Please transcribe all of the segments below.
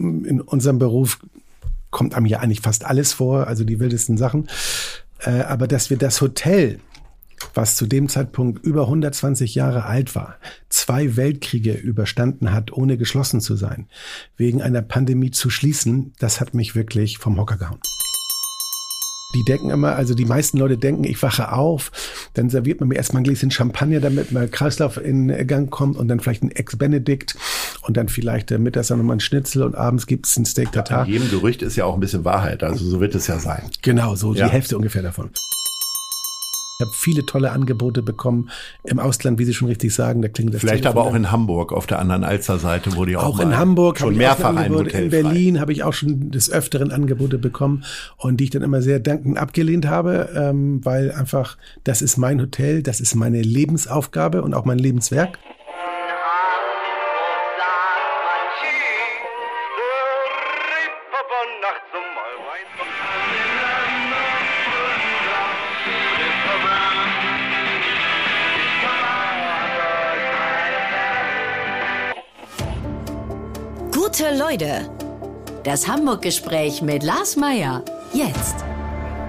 in unserem Beruf kommt einem ja eigentlich fast alles vor, also die wildesten Sachen. Äh, aber dass wir das Hotel, was zu dem Zeitpunkt über 120 Jahre alt war, zwei Weltkriege überstanden hat, ohne geschlossen zu sein, wegen einer Pandemie zu schließen, das hat mich wirklich vom Hocker gehauen. Die denken immer, also die meisten Leute denken, ich wache auf, dann serviert man mir erstmal ein Gläschen Champagner, damit mein Kreislauf in Gang kommt und dann vielleicht ein Ex-Benedict und dann vielleicht äh, mittags dann nochmal ein Schnitzel und abends gibt's ein Steak Tartar. In jedem Gerücht ist ja auch ein bisschen Wahrheit, also so wird es ja sein. Genau, so ja. die Hälfte ungefähr davon. Ich habe viele tolle Angebote bekommen im Ausland, wie Sie schon richtig sagen. Da klingt das Vielleicht aber auch in Hamburg auf der anderen Alster-Seite, wo die auch, auch in Hamburg schon mehrfach ein Hotel In Berlin habe ich auch schon des Öfteren Angebote bekommen und die ich dann immer sehr dankend abgelehnt habe, ähm, weil einfach das ist mein Hotel, das ist meine Lebensaufgabe und auch mein Lebenswerk. Leute. Das Hamburg-Gespräch mit Lars Meier. Jetzt.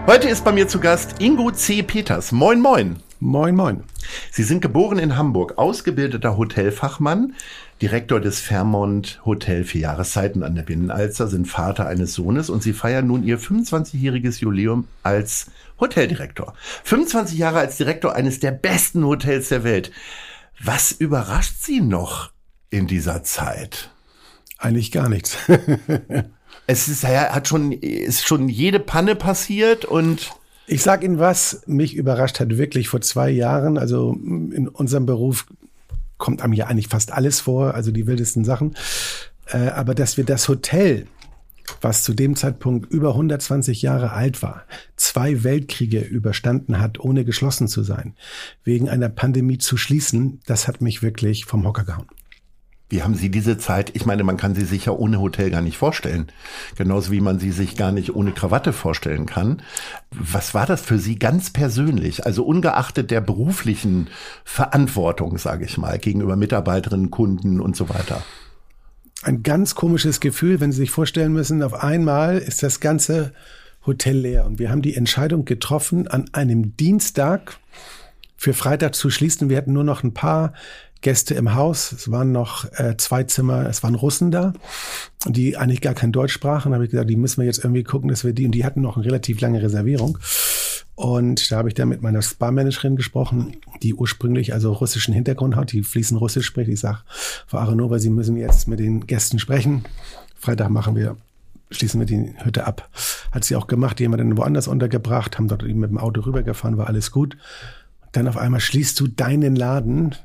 Heute ist bei mir zu Gast Ingo C. Peters. Moin, moin. Moin, moin. Sie sind geboren in Hamburg, ausgebildeter Hotelfachmann, Direktor des Fairmont Hotel für Jahreszeiten an der Binnenalster, sind Vater eines Sohnes und Sie feiern nun Ihr 25-jähriges Jubiläum als Hoteldirektor. 25 Jahre als Direktor eines der besten Hotels der Welt. Was überrascht Sie noch in dieser Zeit? Eigentlich gar nichts. es ist, hat schon, ist schon jede Panne passiert und ich sag Ihnen was, mich überrascht hat wirklich vor zwei Jahren, also in unserem Beruf kommt einem ja eigentlich fast alles vor, also die wildesten Sachen. Äh, aber dass wir das Hotel, was zu dem Zeitpunkt über 120 Jahre alt war, zwei Weltkriege überstanden hat, ohne geschlossen zu sein, wegen einer Pandemie zu schließen, das hat mich wirklich vom Hocker gehauen. Wie haben Sie diese Zeit? Ich meine, man kann sie sich ja ohne Hotel gar nicht vorstellen. Genauso wie man sie sich gar nicht ohne Krawatte vorstellen kann. Was war das für Sie ganz persönlich? Also ungeachtet der beruflichen Verantwortung, sage ich mal, gegenüber Mitarbeiterinnen, Kunden und so weiter. Ein ganz komisches Gefühl, wenn Sie sich vorstellen müssen, auf einmal ist das ganze Hotel leer. Und wir haben die Entscheidung getroffen, an einem Dienstag für Freitag zu schließen. Wir hatten nur noch ein paar Gäste im Haus. Es waren noch äh, zwei Zimmer, es waren Russen da, die eigentlich gar kein Deutsch sprachen. Da habe ich gesagt, die müssen wir jetzt irgendwie gucken, dass wir die, und die hatten noch eine relativ lange Reservierung. Und da habe ich dann mit meiner Spa-Managerin gesprochen, die ursprünglich also russischen Hintergrund hat, die fließend Russisch spricht. Ich sage, Frau Aronova, Sie müssen jetzt mit den Gästen sprechen. Freitag machen wir schließen wir die Hütte ab. Hat sie auch gemacht, jemanden woanders untergebracht, haben dort eben mit dem Auto rübergefahren, war alles gut. Dann auf einmal schließt du deinen Laden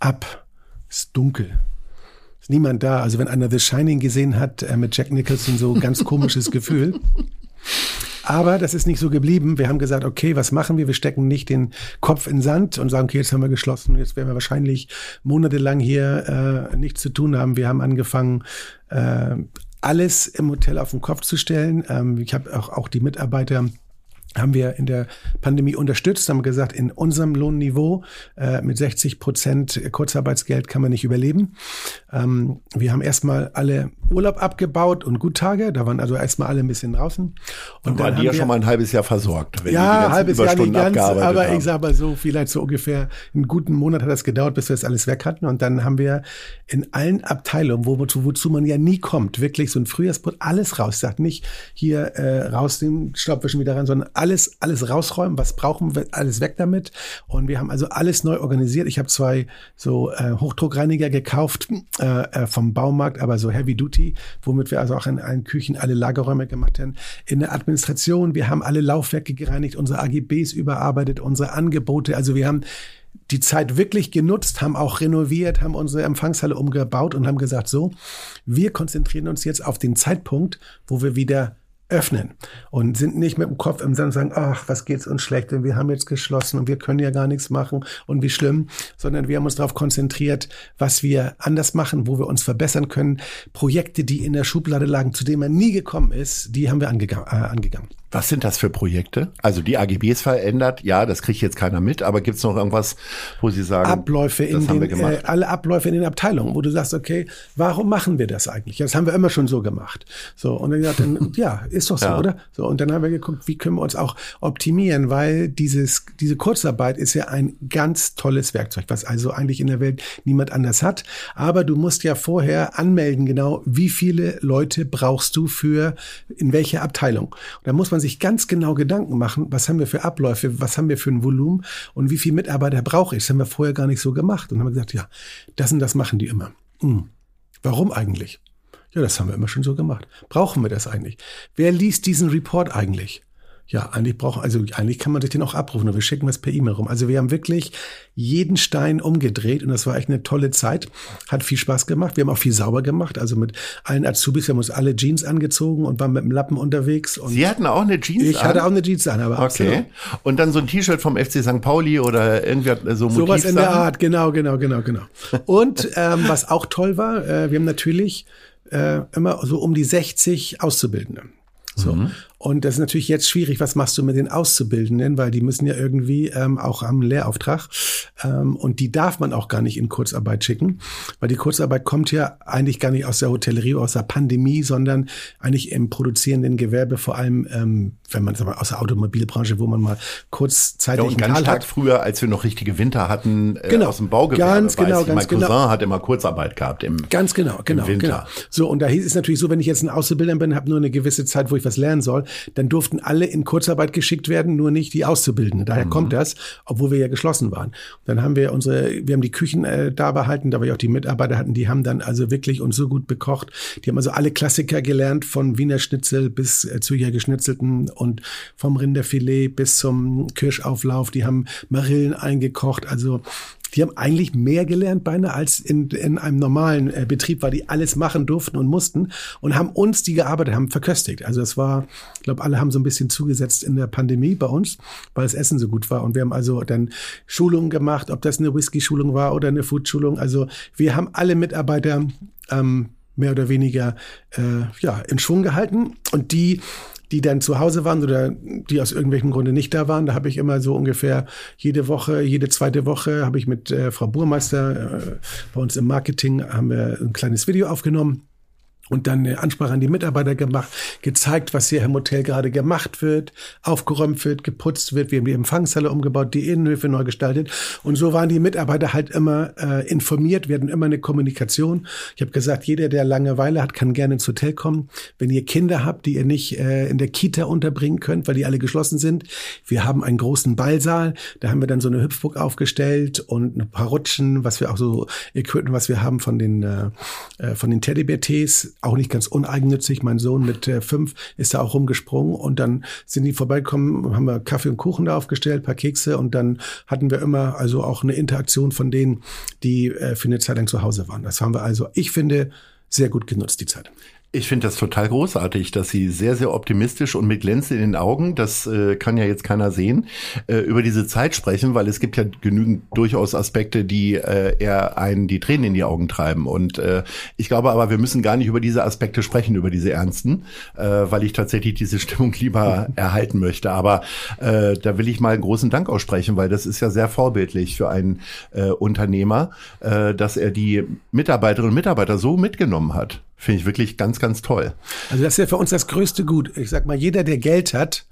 ab. Ist dunkel. Ist niemand da. Also wenn einer The Shining gesehen hat äh, mit Jack Nicholson, so ganz komisches Gefühl. Aber das ist nicht so geblieben. Wir haben gesagt, okay, was machen wir? Wir stecken nicht den Kopf in Sand und sagen, okay, jetzt haben wir geschlossen. Jetzt werden wir wahrscheinlich monatelang hier äh, nichts zu tun haben. Wir haben angefangen, äh, alles im Hotel auf den Kopf zu stellen. Ähm, ich habe auch, auch die Mitarbeiter haben wir in der Pandemie unterstützt, haben gesagt, in unserem Lohnniveau äh, mit 60 Prozent Kurzarbeitsgeld kann man nicht überleben. Ähm, wir haben erstmal alle Urlaub abgebaut und Guttage, da waren also erstmal alle ein bisschen draußen. Und dann waren die ja schon mal ein halbes Jahr versorgt. Wenn ja, halbes Jahr nicht ganz, aber haben. ich sage mal so, vielleicht so ungefähr einen guten Monat hat das gedauert, bis wir das alles weg hatten. Und dann haben wir in allen Abteilungen, wo, wozu, wozu man ja nie kommt, wirklich so ein Frühjahrsput, alles raus. Sagt nicht hier äh, rausnehmen, Staubwischen wieder rein, sondern alles, alles rausräumen, was brauchen wir, alles weg damit. Und wir haben also alles neu organisiert. Ich habe zwei so äh, Hochdruckreiniger gekauft äh, äh, vom Baumarkt, aber so Heavy Duty, womit wir also auch in allen Küchen alle Lagerräume gemacht haben. In der Administration, wir haben alle Laufwerke gereinigt, unsere AGBs überarbeitet, unsere Angebote. Also wir haben die Zeit wirklich genutzt, haben auch renoviert, haben unsere Empfangshalle umgebaut und haben gesagt, so, wir konzentrieren uns jetzt auf den Zeitpunkt, wo wir wieder öffnen und sind nicht mit dem Kopf im Sand und sagen, ach, was geht's uns schlecht, denn wir haben jetzt geschlossen und wir können ja gar nichts machen und wie schlimm, sondern wir haben uns darauf konzentriert, was wir anders machen, wo wir uns verbessern können. Projekte, die in der Schublade lagen, zu denen man nie gekommen ist, die haben wir angegangen. Äh, angegangen. Was sind das für Projekte? Also die AGBs verändert, ja, das kriegt jetzt keiner mit, aber gibt es noch irgendwas, wo Sie sagen, Abläufe in den, äh, alle Abläufe in den Abteilungen, wo du sagst, okay, warum machen wir das eigentlich? Das haben wir immer schon so gemacht. So und dann gesagt, dann, ja, ist doch so, ja. oder? So und dann haben wir geguckt, wie können wir uns auch optimieren, weil dieses diese Kurzarbeit ist ja ein ganz tolles Werkzeug, was also eigentlich in der Welt niemand anders hat. Aber du musst ja vorher anmelden, genau, wie viele Leute brauchst du für in welche Abteilung. Und da muss man sich ganz genau Gedanken machen, was haben wir für Abläufe, was haben wir für ein Volumen und wie viele Mitarbeiter brauche ich. Das haben wir vorher gar nicht so gemacht. Und haben gesagt, ja, das und das machen die immer. Hm. Warum eigentlich? Ja, das haben wir immer schon so gemacht. Brauchen wir das eigentlich? Wer liest diesen Report eigentlich? Ja, eigentlich brauchen, also eigentlich kann man sich den auch abrufen, aber wir schicken was per E-Mail rum. Also wir haben wirklich jeden Stein umgedreht und das war echt eine tolle Zeit. Hat viel Spaß gemacht. Wir haben auch viel sauber gemacht, also mit allen Azubis. Wir haben uns alle Jeans angezogen und waren mit dem Lappen unterwegs. Und Sie hatten auch eine Jeans ich an? hatte auch eine Jeans an, aber Okay. Absolut. Und dann so ein T-Shirt vom FC St. Pauli oder irgendwie so Motiv Sowas in der Art, genau, genau, genau, genau. Und ähm, was auch toll war, äh, wir haben natürlich äh, immer so um die 60 Auszubildende. So. Mhm. Und das ist natürlich jetzt schwierig, was machst du mit den Auszubildenden, weil die müssen ja irgendwie ähm, auch am Lehrauftrag ähm, und die darf man auch gar nicht in Kurzarbeit schicken, weil die Kurzarbeit kommt ja eigentlich gar nicht aus der Hotellerie, aus der Pandemie, sondern eigentlich im produzierenden Gewerbe, vor allem ähm, wenn man mal aus der Automobilbranche, wo man mal kurzzeitig ja, und ganz stark hat. früher, als wir noch richtige Winter hatten, äh, genau. aus dem Baugewerbe. Ganz genau, ich, ganz mein genau. Cousin hat immer Kurzarbeit gehabt im Ganz genau, genau, genau. So und da hieß es natürlich so, wenn ich jetzt ein Auszubilder bin, habe nur eine gewisse Zeit, wo ich was lernen soll, dann durften alle in Kurzarbeit geschickt werden, nur nicht die Auszubildenden. Daher mhm. kommt das, obwohl wir ja geschlossen waren. Und dann haben wir unsere, wir haben die Küchen äh, da behalten, da wir auch die Mitarbeiter hatten, die haben dann also wirklich uns so gut bekocht. Die haben also alle Klassiker gelernt, von Wiener Schnitzel bis äh, Zürcher Geschnitzelten und vom Rinderfilet bis zum Kirschauflauf. Die haben Marillen eingekocht. Also die haben eigentlich mehr gelernt beinahe als in, in einem normalen äh, Betrieb, weil die alles machen durften und mussten und haben uns, die gearbeitet haben, verköstigt. Also es war, ich glaube, alle haben so ein bisschen zugesetzt in der Pandemie bei uns, weil das Essen so gut war. Und wir haben also dann Schulungen gemacht, ob das eine Whisky-Schulung war oder eine Food-Schulung. Also wir haben alle Mitarbeiter ähm, mehr oder weniger äh, ja in Schwung gehalten und die die dann zu Hause waren oder die aus irgendwelchen Gründen nicht da waren. Da habe ich immer so ungefähr jede Woche, jede zweite Woche habe ich mit äh, Frau Burmeister äh, bei uns im Marketing haben wir ein kleines Video aufgenommen und dann eine Ansprache an die Mitarbeiter gemacht, gezeigt, was hier im Hotel gerade gemacht wird, aufgeräumt wird, geputzt wird. Wir haben die Empfangshalle umgebaut, die Innenhöfe neu gestaltet. Und so waren die Mitarbeiter halt immer äh, informiert. Wir hatten immer eine Kommunikation. Ich habe gesagt, jeder, der Langeweile hat, kann gerne ins Hotel kommen. Wenn ihr Kinder habt, die ihr nicht äh, in der Kita unterbringen könnt, weil die alle geschlossen sind, wir haben einen großen Ballsaal. Da haben wir dann so eine Hüpfburg aufgestellt und ein paar Rutschen, was wir auch so Equipment, was wir haben von den äh, äh von den Teddybär-Tees auch nicht ganz uneigennützig. Mein Sohn mit äh, fünf ist da auch rumgesprungen und dann sind die vorbeigekommen, haben wir Kaffee und Kuchen da aufgestellt, paar Kekse und dann hatten wir immer also auch eine Interaktion von denen, die äh, für eine Zeit lang zu Hause waren. Das haben wir also, ich finde, sehr gut genutzt, die Zeit. Ich finde das total großartig, dass Sie sehr, sehr optimistisch und mit Glänzen in den Augen, das äh, kann ja jetzt keiner sehen, äh, über diese Zeit sprechen, weil es gibt ja genügend durchaus Aspekte, die äh, eher einen die Tränen in die Augen treiben. Und äh, ich glaube aber, wir müssen gar nicht über diese Aspekte sprechen, über diese ernsten, äh, weil ich tatsächlich diese Stimmung lieber erhalten möchte. Aber äh, da will ich mal einen großen Dank aussprechen, weil das ist ja sehr vorbildlich für einen äh, Unternehmer, äh, dass er die Mitarbeiterinnen und Mitarbeiter so mitgenommen hat. Finde ich wirklich ganz, ganz toll. Also das ist ja für uns das größte Gut. Ich sag mal, jeder, der Geld hat,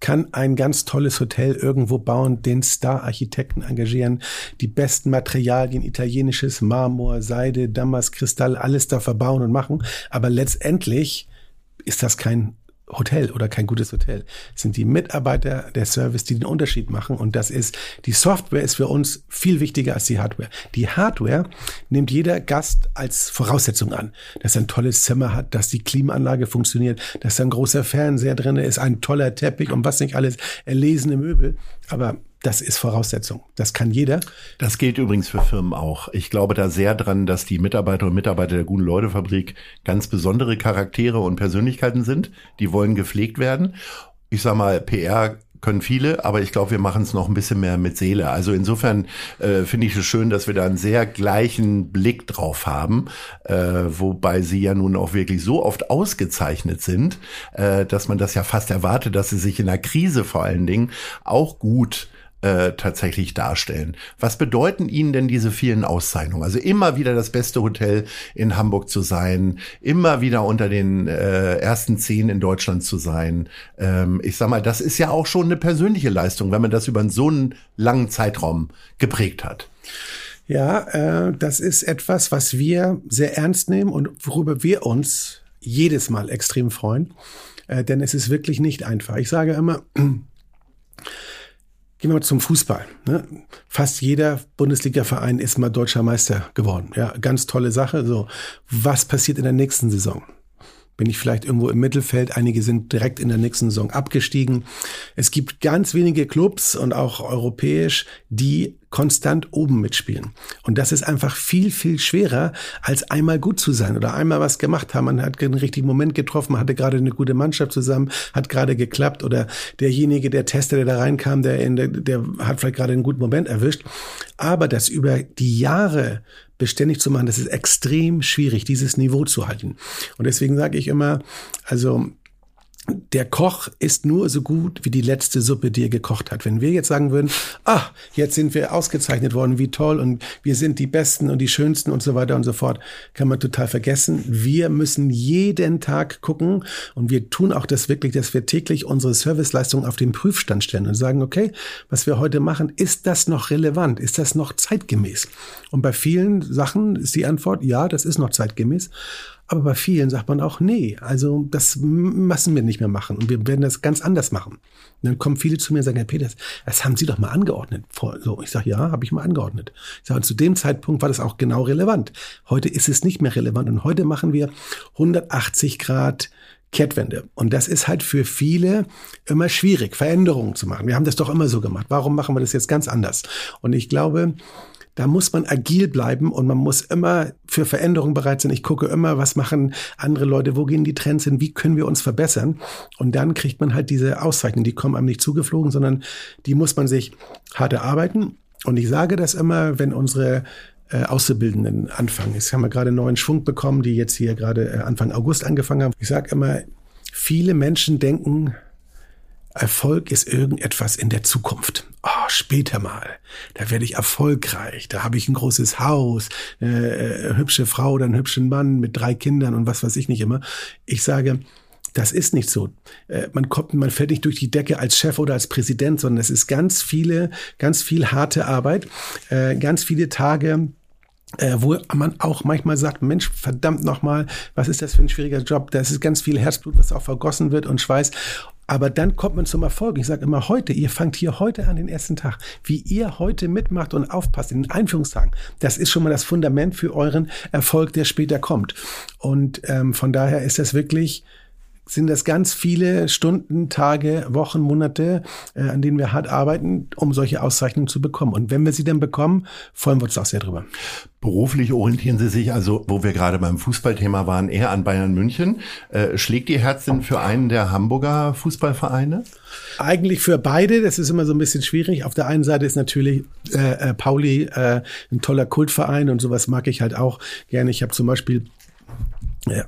kann ein ganz tolles Hotel irgendwo bauen, den Star-Architekten engagieren, die besten Materialien, italienisches Marmor, Seide, Damast, Kristall, alles da verbauen und machen. Aber letztendlich ist das kein Hotel oder kein gutes Hotel. Es sind die Mitarbeiter der Service, die den Unterschied machen. Und das ist, die Software ist für uns viel wichtiger als die Hardware. Die Hardware nimmt jeder Gast als Voraussetzung an, dass er ein tolles Zimmer hat, dass die Klimaanlage funktioniert, dass da ein großer Fernseher drin ist, ein toller Teppich und was nicht alles, erlesene Möbel. Aber das ist Voraussetzung. Das kann jeder. Das gilt übrigens für Firmen auch. Ich glaube da sehr dran, dass die Mitarbeiter und Mitarbeiter der Guten Leute Fabrik ganz besondere Charaktere und Persönlichkeiten sind. Die wollen gepflegt werden. Ich sag mal, PR können viele, aber ich glaube, wir machen es noch ein bisschen mehr mit Seele. Also insofern äh, finde ich es schön, dass wir da einen sehr gleichen Blick drauf haben, äh, wobei sie ja nun auch wirklich so oft ausgezeichnet sind, äh, dass man das ja fast erwartet, dass sie sich in der Krise vor allen Dingen auch gut äh, tatsächlich darstellen. Was bedeuten Ihnen denn diese vielen Auszeichnungen? Also immer wieder das beste Hotel in Hamburg zu sein, immer wieder unter den äh, ersten zehn in Deutschland zu sein. Ähm, ich sag mal, das ist ja auch schon eine persönliche Leistung, wenn man das über so einen langen Zeitraum geprägt hat. Ja, äh, das ist etwas, was wir sehr ernst nehmen und worüber wir uns jedes Mal extrem freuen. Äh, denn es ist wirklich nicht einfach. Ich sage immer, Gehen wir mal zum Fußball. Ne? Fast jeder Bundesliga-Verein ist mal deutscher Meister geworden. Ja, ganz tolle Sache. So, was passiert in der nächsten Saison? Bin ich vielleicht irgendwo im Mittelfeld. Einige sind direkt in der nächsten Saison abgestiegen. Es gibt ganz wenige Clubs und auch europäisch, die konstant oben mitspielen. Und das ist einfach viel, viel schwerer, als einmal gut zu sein oder einmal was gemacht haben. Man hat den richtigen Moment getroffen, hatte gerade eine gute Mannschaft zusammen, hat gerade geklappt oder derjenige, der Tester, der da reinkam, der, in der, der hat vielleicht gerade einen guten Moment erwischt. Aber das über die Jahre beständig zu machen, das ist extrem schwierig, dieses Niveau zu halten. Und deswegen sage ich immer, also der Koch ist nur so gut wie die letzte Suppe, die er gekocht hat. Wenn wir jetzt sagen würden, ah, jetzt sind wir ausgezeichnet worden, wie toll und wir sind die Besten und die Schönsten und so weiter und so fort, kann man total vergessen. Wir müssen jeden Tag gucken und wir tun auch das wirklich, dass wir täglich unsere Serviceleistung auf den Prüfstand stellen und sagen, okay, was wir heute machen, ist das noch relevant? Ist das noch zeitgemäß? Und bei vielen Sachen ist die Antwort, ja, das ist noch zeitgemäß. Aber bei vielen sagt man auch, nee, also das müssen wir nicht mehr machen und wir werden das ganz anders machen. Und dann kommen viele zu mir und sagen, Herr Peters, das haben Sie doch mal angeordnet. So, ich sage, ja, habe ich mal angeordnet. Ich sage, zu dem Zeitpunkt war das auch genau relevant. Heute ist es nicht mehr relevant und heute machen wir 180 Grad Kehrtwende. Und das ist halt für viele immer schwierig, Veränderungen zu machen. Wir haben das doch immer so gemacht. Warum machen wir das jetzt ganz anders? Und ich glaube, da muss man agil bleiben und man muss immer für Veränderungen bereit sein. Ich gucke immer, was machen andere Leute, wo gehen die Trends hin, wie können wir uns verbessern. Und dann kriegt man halt diese Auszeichnungen, die kommen einem nicht zugeflogen, sondern die muss man sich hart erarbeiten. Und ich sage das immer, wenn unsere äh, Auszubildenden anfangen. Jetzt haben wir gerade einen neuen Schwung bekommen, die jetzt hier gerade äh, Anfang August angefangen haben. Ich sage immer, viele Menschen denken, Erfolg ist irgendetwas in der Zukunft. Oh, später mal. Da werde ich erfolgreich. Da habe ich ein großes Haus, eine, äh, hübsche Frau oder einen hübschen Mann mit drei Kindern und was weiß ich nicht immer. Ich sage, das ist nicht so. Äh, man kommt, man fällt nicht durch die Decke als Chef oder als Präsident, sondern es ist ganz viele, ganz viel harte Arbeit, äh, ganz viele Tage, äh, wo man auch manchmal sagt, Mensch, verdammt nochmal, was ist das für ein schwieriger Job? Da ist ganz viel Herzblut, was auch vergossen wird und Schweiß. Aber dann kommt man zum Erfolg. Ich sage immer heute, ihr fangt hier heute an den ersten Tag. Wie ihr heute mitmacht und aufpasst in den Einführungstagen, das ist schon mal das Fundament für euren Erfolg, der später kommt. Und ähm, von daher ist das wirklich sind das ganz viele Stunden, Tage, Wochen, Monate, äh, an denen wir hart arbeiten, um solche Auszeichnungen zu bekommen. Und wenn wir sie dann bekommen, freuen wir uns auch sehr drüber. Beruflich orientieren Sie sich also, wo wir gerade beim Fußballthema waren, eher an Bayern München. Äh, schlägt Ihr Herz denn für einen der Hamburger Fußballvereine? Eigentlich für beide. Das ist immer so ein bisschen schwierig. Auf der einen Seite ist natürlich äh, äh Pauli äh, ein toller Kultverein und sowas mag ich halt auch gerne. Ich habe zum Beispiel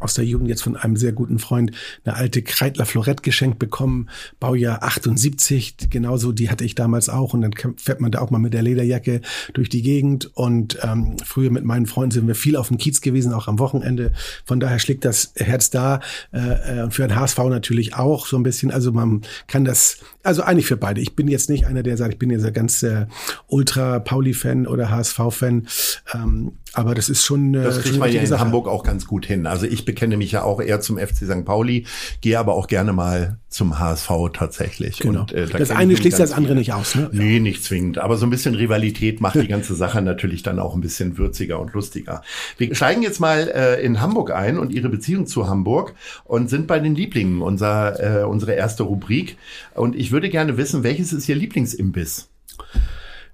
aus der Jugend jetzt von einem sehr guten Freund eine alte Kreidler Florett geschenkt bekommen, Baujahr 78, genauso die hatte ich damals auch. Und dann fährt man da auch mal mit der Lederjacke durch die Gegend. Und ähm, früher mit meinen Freunden sind wir viel auf dem Kiez gewesen, auch am Wochenende, von daher schlägt das Herz da äh, äh für ein HSV natürlich auch so ein bisschen, also man kann das, also eigentlich für beide, ich bin jetzt nicht einer, der sagt, ich bin jetzt ein ganz äh, Ultra Pauli-Fan oder HSV-Fan, ähm, aber das ist schon. Äh, das kriegt man ja in Sache. Hamburg auch ganz gut hin. Also ich bekenne mich ja auch eher zum FC St. Pauli, gehe aber auch gerne mal zum HSV tatsächlich. Genau. Und, äh, da das eine schließt das andere nicht aus, ne? Nee, nicht zwingend. Aber so ein bisschen Rivalität macht die ganze Sache natürlich dann auch ein bisschen würziger und lustiger. Wir steigen jetzt mal äh, in Hamburg ein und Ihre Beziehung zu Hamburg und sind bei den Lieblingen, unser, äh, unsere erste Rubrik. Und ich würde gerne wissen, welches ist Ihr Lieblingsimbiss?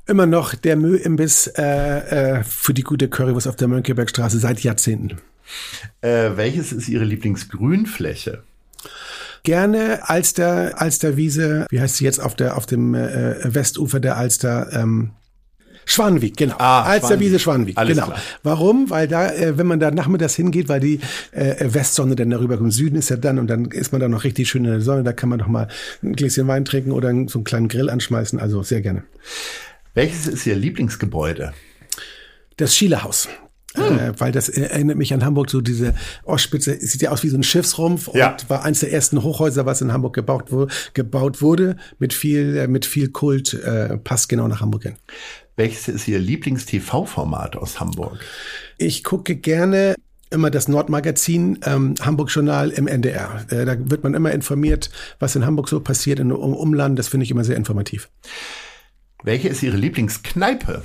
Immer noch der Mühimbiss äh, äh, für die gute Currywurst auf der Mönckebergstraße seit Jahrzehnten. Äh, welches ist Ihre Lieblingsgrünfläche? gerne Alster, Alsterwiese, wie heißt sie jetzt auf der auf dem äh, Westufer der Alster? Ähm, Schwanweg, genau. Ah, Alsterwiese Schwanweg, Alles genau. klar. Warum? Weil da, äh, wenn man da nachmittags hingeht, weil die äh, Westsonne dann darüber kommt, Süden ist ja dann und dann ist man da noch richtig schön in der Sonne, da kann man doch mal ein Gläschen Wein trinken oder so einen kleinen Grill anschmeißen, also sehr gerne. Welches ist Ihr Lieblingsgebäude? Das Schielehaus. Äh, weil das erinnert mich an Hamburg, so diese Ostspitze, sieht ja aus wie so ein Schiffsrumpf Ja. und war eins der ersten Hochhäuser, was in Hamburg gebaut, wo, gebaut wurde, mit viel, äh, mit viel Kult, äh, passt genau nach Hamburg hin. Welches ist Ihr Lieblings-TV-Format aus Hamburg? Ich gucke gerne immer das Nordmagazin ähm, Hamburg Journal im NDR. Äh, da wird man immer informiert, was in Hamburg so passiert, im um Umland. Das finde ich immer sehr informativ. Welche ist Ihre Lieblingskneipe?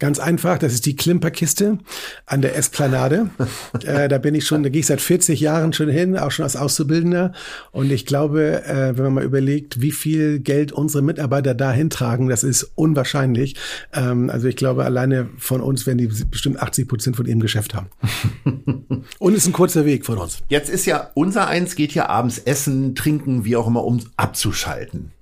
Ganz einfach, das ist die Klimperkiste an der Esplanade. äh, da bin ich schon, da gehe ich seit 40 Jahren schon hin, auch schon als Auszubildender. Und ich glaube, äh, wenn man mal überlegt, wie viel Geld unsere Mitarbeiter da hintragen, das ist unwahrscheinlich. Ähm, also ich glaube, alleine von uns werden die bestimmt 80 Prozent von ihrem Geschäft haben. Und es ist ein kurzer Weg von uns. Jetzt ist ja, unser Eins geht ja abends essen, trinken, wie auch immer, um abzuschalten.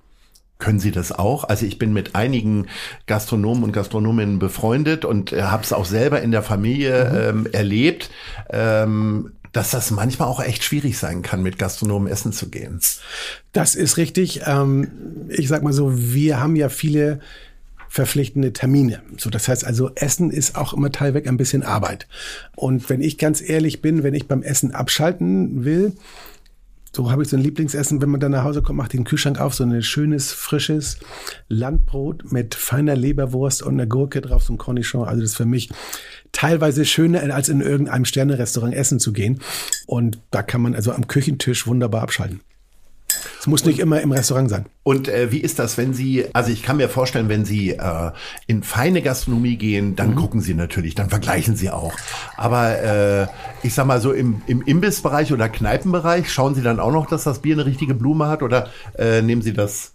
Können Sie das auch? Also ich bin mit einigen Gastronomen und Gastronominnen befreundet und äh, habe es auch selber in der Familie ähm, erlebt, ähm, dass das manchmal auch echt schwierig sein kann, mit Gastronomen essen zu gehen. Das ist richtig. Ähm, ich sag mal so, wir haben ja viele verpflichtende Termine. So, das heißt also, Essen ist auch immer teilweise ein bisschen Arbeit. Und wenn ich ganz ehrlich bin, wenn ich beim Essen abschalten will, so habe ich so ein Lieblingsessen, wenn man dann nach Hause kommt, macht den Kühlschrank auf, so ein schönes, frisches Landbrot mit feiner Leberwurst und einer Gurke drauf, so ein Cornichon. Also das ist für mich teilweise schöner, als in irgendeinem Sternerestaurant essen zu gehen. Und da kann man also am Küchentisch wunderbar abschalten. Es muss nicht immer im Restaurant sein. Und äh, wie ist das, wenn Sie, also ich kann mir vorstellen, wenn Sie äh, in feine Gastronomie gehen, dann gucken Sie natürlich, dann vergleichen Sie auch. Aber äh, ich sag mal so im, im Imbissbereich oder Kneipenbereich, schauen Sie dann auch noch, dass das Bier eine richtige Blume hat oder äh, nehmen Sie das,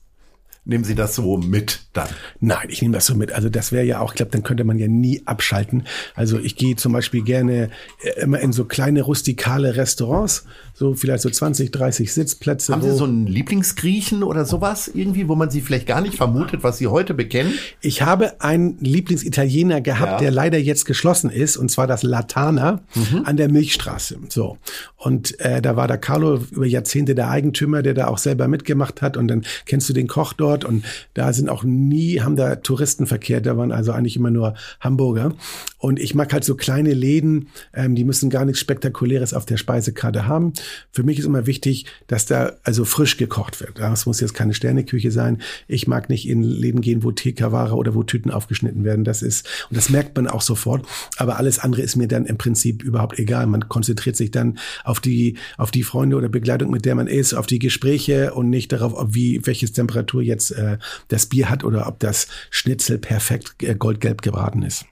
nehmen Sie das so mit dann? Nein, ich nehme das so mit. Also das wäre ja auch, ich glaube, dann könnte man ja nie abschalten. Also ich gehe zum Beispiel gerne äh, immer in so kleine rustikale Restaurants, so vielleicht so 20, 30 Sitzplätze. Haben Sie so einen Lieblingsgriechen oder sowas irgendwie, wo man Sie vielleicht gar nicht vermutet, was Sie heute bekennen? Ich habe einen Lieblingsitaliener gehabt, Ja. der leider jetzt geschlossen ist, und zwar das Latana Mhm. an der Milchstraße. So. Und äh, da war der Carlo über Jahrzehnte der Eigentümer, der da auch selber mitgemacht hat. Und dann kennst du den Koch dort. Und da sind auch nie, haben da Touristen verkehrt. Da waren also eigentlich immer nur Hamburger. Und ich mag halt so kleine Läden, ähm, die müssen gar nichts Spektakuläres auf der Speisekarte haben. Für mich ist immer wichtig, dass da also frisch gekocht wird. Das muss jetzt keine Sterneküche sein. Ich mag nicht in Läden gehen, wo TK-Ware oder wo Tüten aufgeschnitten werden. Das ist, und das merkt man auch sofort. Aber alles andere ist mir dann im Prinzip überhaupt egal. Man konzentriert sich dann auf die, auf die Freunde oder Begleitung, mit der man ist, auf die Gespräche und nicht darauf, wie, welches Temperatur jetzt äh, das Bier hat oder ob das Schnitzel perfekt äh, goldgelb gebraten ist.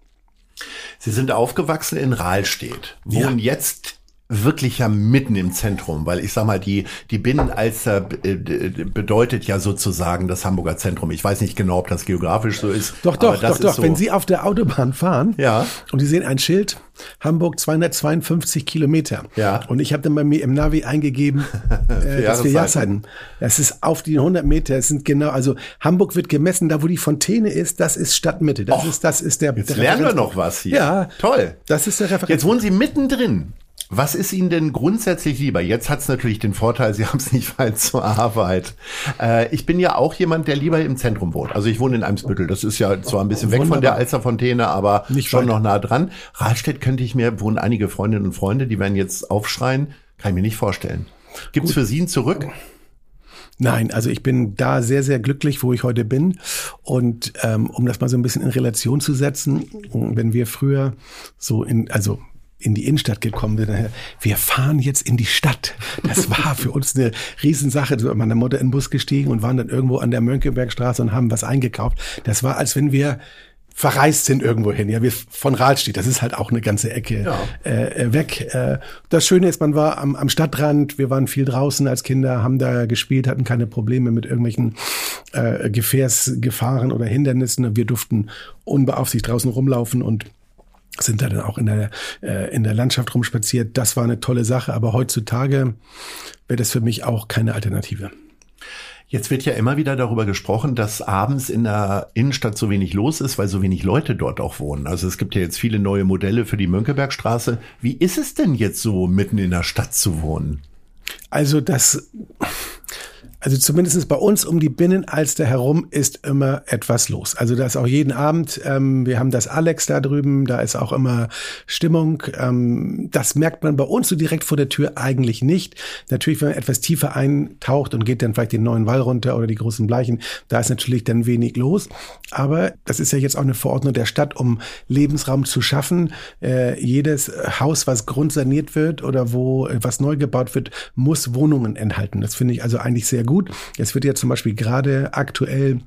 Sie sind aufgewachsen in Rahlstedt, Ja. wohnen jetzt wirklich ja mitten im Zentrum, weil ich sag mal, die, die Binnenalster äh, bedeutet ja sozusagen das Hamburger Zentrum. Ich weiß nicht genau, ob das geografisch so ist. Doch, doch, das doch, ist doch. So. Wenn Sie auf der Autobahn fahren Ja. und Sie sehen ein Schild, Hamburg 252 Kilometer. Ja. Und ich habe dann bei mir im Navi eingegeben, äh, das Jahreszeiten. für Jahreszeiten. Das ist auf die 100 Meter. Es sind genau, also Hamburg wird gemessen, da wo die Fontäne ist, das ist Stadtmitte. Das Och, ist, das ist der. Jetzt der lernen wir noch was hier. Ja. Toll. Das ist der Referenz. Jetzt wohnen Sie mittendrin. Was ist Ihnen denn grundsätzlich lieber? Jetzt hat es natürlich den Vorteil, Sie haben es nicht weit zur Arbeit. Äh, ich bin ja auch jemand, der lieber im Zentrum wohnt. Also ich wohne in Eimsbüttel. Das ist ja zwar ein bisschen weg von Wunderbar. der Alsterfontäne, aber Nicht schon weit. noch nah dran. Rahlstedt könnte ich mir, wohnen einige Freundinnen und Freunde, die werden jetzt aufschreien. Kann ich mir nicht vorstellen. Gibt es für Sie ein Zurück? Nein, also ich bin da sehr, sehr glücklich, wo ich heute bin. Und ähm, um das mal so ein bisschen in Relation zu setzen, wenn wir früher so in, also in die Innenstadt gekommen sind, äh, wir fahren jetzt in die Stadt. Das war für uns eine Riesensache. So, Meine Mutter in den Bus gestiegen und waren dann irgendwo an der Mönckebergstraße und haben was eingekauft. Das war, als wenn wir verreist sind irgendwo hin. Ja, wir von Rahlstedt, das ist halt auch eine ganze Ecke Ja. äh, weg. Äh, das Schöne ist, man war am, am Stadtrand, wir waren viel draußen als Kinder, haben da gespielt, hatten keine Probleme mit irgendwelchen äh, Gefährsgefahren oder Hindernissen. Wir durften unbeaufsichtigt draußen rumlaufen und sind da dann auch in der, äh, in der Landschaft rumspaziert. Das war eine tolle Sache, aber heutzutage wäre das für mich auch keine Alternative. Jetzt wird ja immer wieder darüber gesprochen, dass abends in der Innenstadt so wenig los ist, weil so wenig Leute dort auch wohnen. Also es gibt ja jetzt viele neue Modelle für die Mönckebergstraße. Wie ist es denn jetzt so, mitten in der Stadt zu wohnen? Also das, also zumindest bei uns um die Binnenalster herum ist immer etwas los. Also da ist auch jeden Abend, ähm, wir haben das Alex da drüben, da ist auch immer Stimmung. Ähm, das merkt man bei uns so direkt vor der Tür eigentlich nicht. Natürlich, wenn man etwas tiefer eintaucht und geht dann vielleicht den neuen Wall runter oder die großen Bleichen, da ist natürlich dann wenig los. Aber das ist ja jetzt auch eine Verordnung der Stadt, um Lebensraum zu schaffen. Äh, jedes Haus, was grundsaniert wird oder wo äh, was neu gebaut wird, muss Wohnungen enthalten. Das finde ich also eigentlich sehr gut. Es wird ja zum Beispiel gerade aktuell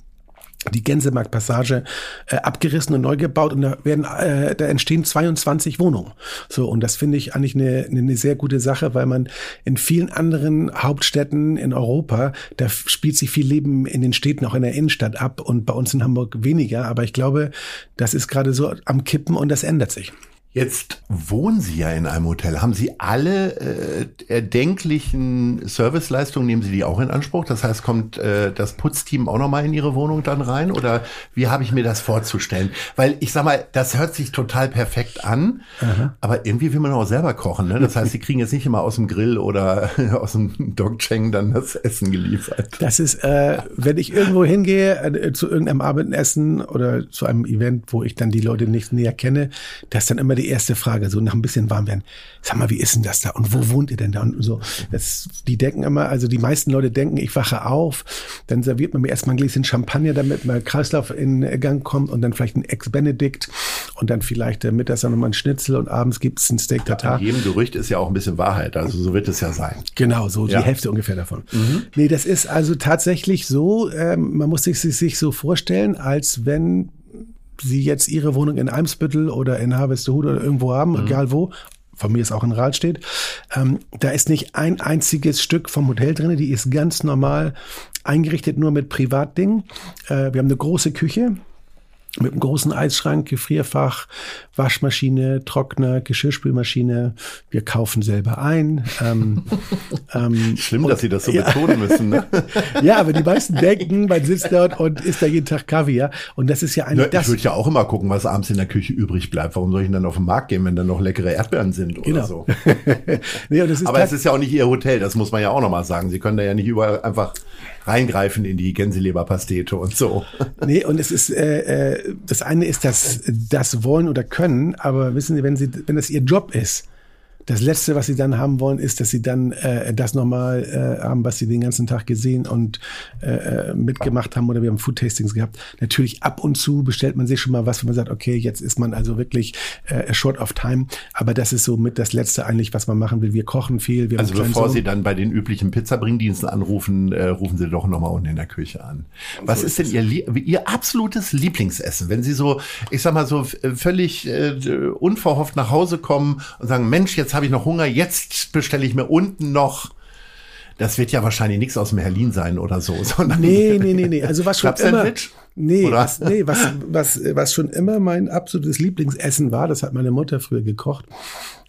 die Gänsemarktpassage äh, abgerissen und neu gebaut und da werden äh, da entstehen 22 Wohnungen. So und das finde ich eigentlich eine, eine sehr gute Sache, weil man in vielen anderen Hauptstädten in Europa, da spielt sich viel Leben in den Städten auch in der Innenstadt ab und bei uns in Hamburg weniger, aber ich glaube, das ist gerade so am kippen und das ändert sich. Jetzt wohnen Sie ja in einem Hotel. Haben Sie alle äh, erdenklichen Serviceleistungen, nehmen Sie die auch in Anspruch? Das heißt, kommt äh, das Putzteam auch nochmal in Ihre Wohnung dann rein? Oder wie habe ich mir das vorzustellen? Weil ich sag mal, das hört sich total perfekt an, Aha. aber irgendwie will man auch selber kochen. Ne? Das heißt, Sie kriegen jetzt nicht immer aus dem Grill oder aus dem Dogcheng dann das Essen geliefert. Das ist, äh, wenn ich irgendwo hingehe, äh, zu irgendeinem Abendessen oder zu einem Event, wo ich dann die Leute nicht näher kenne, das dann immer die die erste Frage, so nach ein bisschen warm werden. Sag mal, wie ist denn das da? Und wo wohnt ihr denn da? Und so, das, die denken immer, also die meisten Leute denken, ich wache auf, dann serviert man mir erstmal ein Gläschen Champagner, damit mein Kreislauf in Gang kommt und dann vielleicht ein Ex-Benedict und dann vielleicht äh, mittags dann nochmal ein Schnitzel und abends gibt es ein Steak Tartar. Ja, jedem Gerücht ist ja auch ein bisschen Wahrheit, also so wird es ja sein. Genau, so ja. die Hälfte ungefähr davon. Mhm. Nee, das ist also tatsächlich so, ähm, man muss sich, sich so vorstellen, als wenn Sie jetzt Ihre Wohnung in Eimsbüttel oder in Harvestehude oder irgendwo haben, mhm. egal wo, von mir ist auch in Rahlstedt, ähm, da ist nicht ein einziges Stück vom Hotel drin, die ist ganz normal eingerichtet, nur mit Privatdingen. Äh, wir haben eine große Küche, mit einem großen Eisschrank, Gefrierfach, Waschmaschine, Trockner, Geschirrspülmaschine. Wir kaufen selber ein. Ähm, ähm, Schlimm, dass Sie das so ja. betonen müssen. Ne? ja, aber die meisten denken, man sitzt dort und isst da jeden Tag Kaviar. Und das ist ja eigentlich ja, Ich würde ja auch immer gucken, was abends in der Küche übrig bleibt. Warum soll ich denn dann auf den Markt gehen, wenn da noch leckere Erdbeeren sind oder genau. so? nee, aber es ist ja auch nicht Ihr Hotel, das muss man ja auch nochmal sagen. Sie können da ja nicht überall einfach reingreifen in die Gänseleberpastete und so. Nee, und es ist, äh, äh, das eine ist das, das Wollen oder Können, aber wissen Sie, wenn Sie, wenn das Ihr Job ist, das Letzte, was sie dann haben wollen, ist, dass sie dann äh, das nochmal äh, haben, was sie den ganzen Tag gesehen und äh, äh, mitgemacht haben oder wir haben Food-Tastings gehabt. Natürlich ab und zu bestellt man sich schon mal was, wenn man sagt, okay, jetzt ist man also wirklich äh, short of time. Aber das ist so mit das Letzte eigentlich, was man machen will. Wir kochen viel. Wir also bevor Sie dann bei den üblichen Pizzabringdiensten anrufen, äh, rufen Sie doch nochmal unten in der Küche an. Was so ist denn Ihr, Ihr absolutes Lieblingsessen? Wenn Sie so, ich sag mal so völlig äh, unverhofft nach Hause kommen und sagen, Mensch, jetzt habe ich noch Hunger, jetzt bestelle ich mir unten noch das wird ja wahrscheinlich nichts aus dem Herlin sein oder so, sondern. Nee, nee, nee, nee. Also was schon immer. Nee, was, nee was, was, was schon immer mein absolutes Lieblingsessen war, das hat meine Mutter früher gekocht,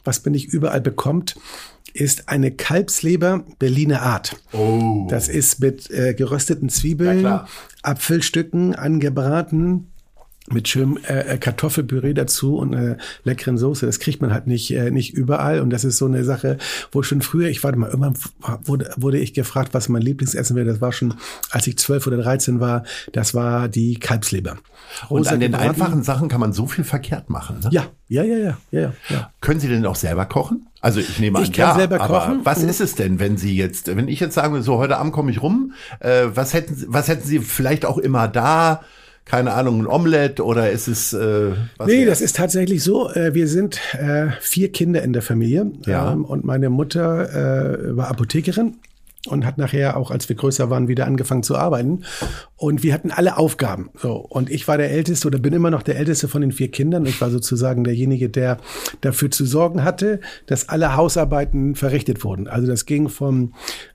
was man nicht überall bekommt, ist eine Kalbsleber Berliner Art. Oh. Das ist mit äh, gerösteten Zwiebeln, Apfelstücken angebraten, mit schönem äh, äh, Kartoffelpüree dazu und einer leckeren Soße. Das kriegt man halt nicht äh, nicht überall und das ist so eine Sache, wo schon früher, ich warte mal, irgendwann wurde wurde ich gefragt, was mein Lieblingsessen wäre. Das war schon, als ich zwölf oder dreizehn war. Das war die Kalbsleber. Rosa und an den gebraten. einfachen Sachen kann man so viel verkehrt machen. Ne? Ja, ja, ja, ja, ja, ja. Können Sie denn auch selber kochen? Also ich nehme an, ich kann ja, selber kochen. was ist es denn, wenn Sie jetzt, wenn ich jetzt sagen, so heute Abend komme ich rum, äh, was hätten, was hätten Sie vielleicht auch immer da? Keine Ahnung, ein Omelett oder ist es äh, was Nee, das ist tatsächlich so. Äh, wir sind äh, vier Kinder in der Familie ja. ähm, und meine Mutter äh, war Apothekerin und hat nachher auch, als wir größer waren, wieder angefangen zu arbeiten. Und wir hatten alle Aufgaben. So. Und ich war der Älteste oder bin immer noch der Älteste von den vier Kindern. Ich war sozusagen derjenige, der dafür zu sorgen hatte, dass alle Hausarbeiten verrichtet wurden. Also das ging vom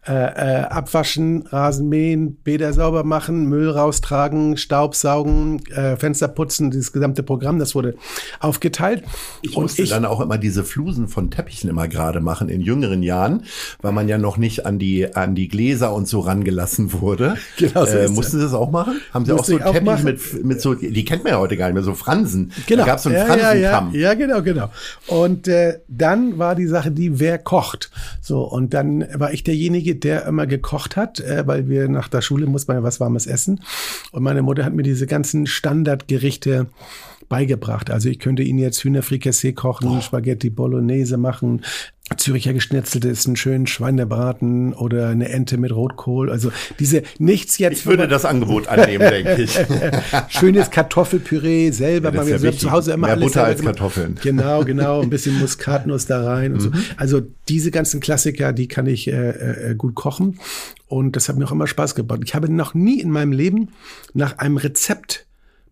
äh, äh, Abwaschen, Rasenmähen, Bäder sauber machen, Müll raustragen, Staubsaugen, äh, Fenster putzen, dieses gesamte Programm, das wurde aufgeteilt. Ich und musste ich, dann auch immer diese Flusen von Teppichen immer gerade machen in jüngeren Jahren, weil man ja noch nicht an die an die Gläser und so rangelassen wurde. Genau, so äh, mussten Sie das auch machen? Haben Sie Musste auch so Teppich mit, mit so, die kennt man ja heute gar nicht mehr, so Fransen. Genau. Da gab es so einen ja, Fransenkamm. Ja, ja, ja, genau, genau. Und äh, dann war die Sache die, wer kocht. So, und dann war ich derjenige, der immer gekocht hat, äh, weil wir nach der Schule muss man ja was Warmes essen. Und meine Mutter hat mir diese ganzen Standardgerichte beigebracht. Also ich könnte Ihnen jetzt Hühnerfrikassee kochen, oh. Spaghetti Bolognese machen, Züricher Geschnetzeltes, einen schönen Schweinebraten oder eine Ente mit Rotkohl. Also diese nichts jetzt. Ich würde das Angebot annehmen, denke ich. Schönes Kartoffelpüree selber. Ja, das ja zu Hause immer Mehr alles Butter als Kartoffeln. Genau, genau. Ein bisschen Muskatnuss da rein und mhm. so. Also diese ganzen Klassiker, die kann ich äh, äh, gut kochen. Und das hat mir auch immer Spaß gebracht. Ich habe noch nie in meinem Leben nach einem Rezept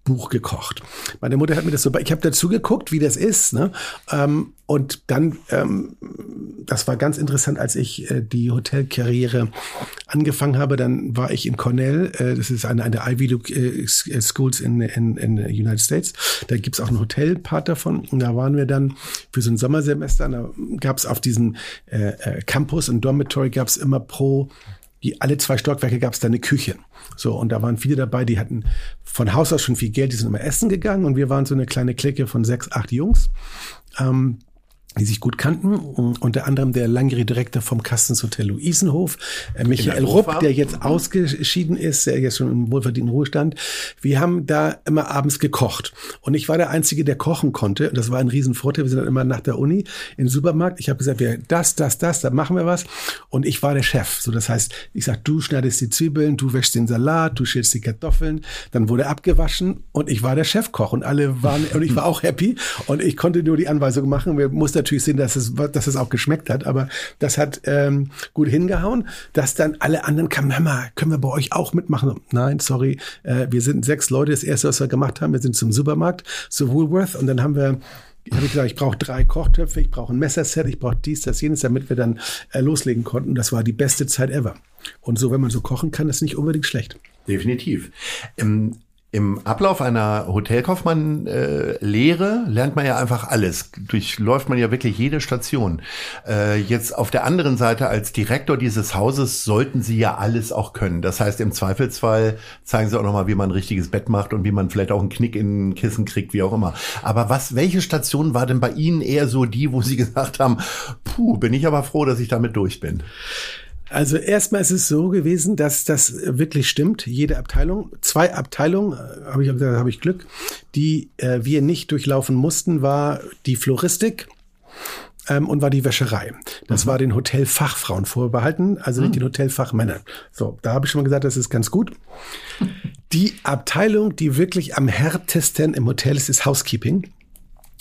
Buch gekocht. Meine Mutter hat mir das so, ich habe dazu geguckt, wie das ist. Ne? Ähm, und dann, ähm, das war ganz interessant, als ich äh, die Hotelkarriere angefangen habe, dann war ich in Cornell, äh, das ist eine, eine Ivy League äh, äh Schools in, in, in United States. Da gibt's auch einen Hotelpart davon. Und da waren wir dann für so ein Sommersemester. Da gab's auf diesem äh, äh, Campus und Dormitory gab's immer pro die alle zwei Stockwerke gab es da eine Küche. So, und da waren viele dabei, die hatten von Haus aus schon viel Geld, die sind immer essen gegangen und wir waren so eine kleine Clique von sechs, acht Jungs. Ähm, die sich gut kannten. Unter anderem der langjährige Direktor vom Kastens Hotel Luisenhof, äh, Michael Rupp, der jetzt ausgeschieden ist, der jetzt schon im wohlverdienten Ruhestand. Wir haben da immer abends gekocht. Und ich war der Einzige, der kochen konnte. Und das war ein Riesenvorteil. Wir sind dann immer nach der Uni im Supermarkt. Ich habe gesagt, wir das, das, das, da machen wir was. Und ich war der Chef. So, das heißt, ich sag, du schneidest die Zwiebeln, du wäschst den Salat, du schälst die Kartoffeln. Dann wurde abgewaschen und ich war der Chefkoch. Und alle waren, und ich war auch happy. Und ich konnte nur die Anweisung machen. Wir mussten natürlich sehen, dass es, dass es auch geschmeckt hat, aber das hat ähm, gut hingehauen, dass dann alle anderen kamen, hör mal, können wir bei euch auch mitmachen? Nein, sorry, äh, wir sind sechs Leute, das erste, was wir gemacht haben, wir sind zum Supermarkt, zu Woolworth und dann haben wir habe ich gesagt, ich brauche drei Kochtöpfe, ich brauche ein Messerset, ich brauche dies, das, jenes, damit wir dann äh, loslegen konnten. Das war die beste Zeit ever. Und so, wenn man so kochen kann, ist nicht unbedingt schlecht. Definitiv. Ähm, im Ablauf einer Hotelkaufmann-Lehre lernt man ja einfach alles. Durchläuft man ja wirklich jede Station. Äh, jetzt auf der anderen Seite als Direktor dieses Hauses sollten Sie ja alles auch können. Das heißt, im Zweifelsfall zeigen Sie auch nochmal, wie man ein richtiges Bett macht und wie man vielleicht auch einen Knick in ein Kissen kriegt, wie auch immer. Aber was, welche Station war denn bei Ihnen eher so die, wo Sie gesagt haben, puh, bin ich aber froh, dass ich damit durch bin? Also erstmal ist es so gewesen, dass das wirklich stimmt. Jede Abteilung, zwei Abteilungen, äh, habe ich gesagt, habe ich Glück, die äh, wir nicht durchlaufen mussten, war die Floristik ähm, und war die Wäscherei. Das mhm. war den Hotelfachfrauen vorbehalten, also nicht mhm. den Hotelfachmännern. So, da habe ich schon mal gesagt, das ist ganz gut. Die Abteilung, die wirklich am härtesten im Hotel ist, ist Housekeeping.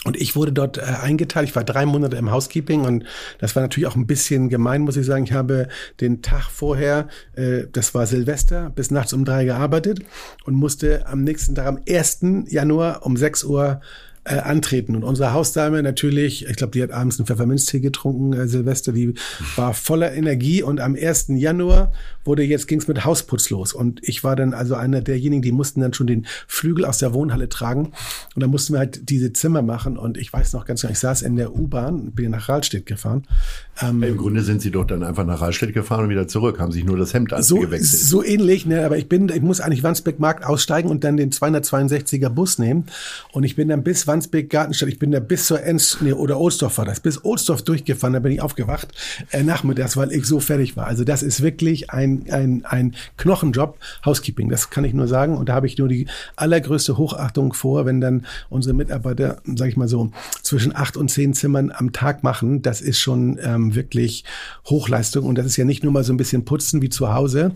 Und ich wurde dort äh, eingeteilt. Ich war drei Monate im Housekeeping und das war natürlich auch ein bisschen gemein, muss ich sagen. Ich habe den Tag vorher, äh, das war Silvester, bis nachts um drei gearbeitet und musste am nächsten Tag, am 1. Januar um 6 Uhr äh, antreten. Und unsere Hausdame natürlich, ich glaube, die hat abends einen Pfefferminztee getrunken, äh, Silvester, die war voller Energie. Und am 1. Januar wurde jetzt ging's mit Hausputz los. Und ich war dann also einer derjenigen, die mussten dann schon den Flügel aus der Wohnhalle tragen. Und dann mussten wir halt diese Zimmer machen. Und ich weiß noch ganz genau, ich saß in der U-Bahn, bin nach Rahlstedt gefahren. Ähm, Im Grunde sind Sie doch dann einfach nach Rahlstedt gefahren und wieder zurück, haben sich nur das Hemd so, gewechselt. So ähnlich, ne? aber ich bin, ich muss eigentlich Wandsbeck Markt aussteigen und dann den 262er Bus nehmen. Und ich bin dann bis Wandsbek Gartenstadt. Ich bin da bis zur Enz, nee, oder Ohlsdorf war das, bis Ohlsdorf durchgefahren. Da bin ich aufgewacht äh, nachmittags, weil ich so fertig war. Also das ist wirklich ein, ein, ein Knochenjob, Housekeeping. Das kann ich nur sagen. Und da habe ich nur die allergrößte Hochachtung vor, wenn dann unsere Mitarbeiter, sage ich mal so, zwischen acht und zehn Zimmern am Tag machen. Das ist schon ähm, wirklich Hochleistung. Und das ist ja nicht nur mal so ein bisschen putzen wie zu Hause,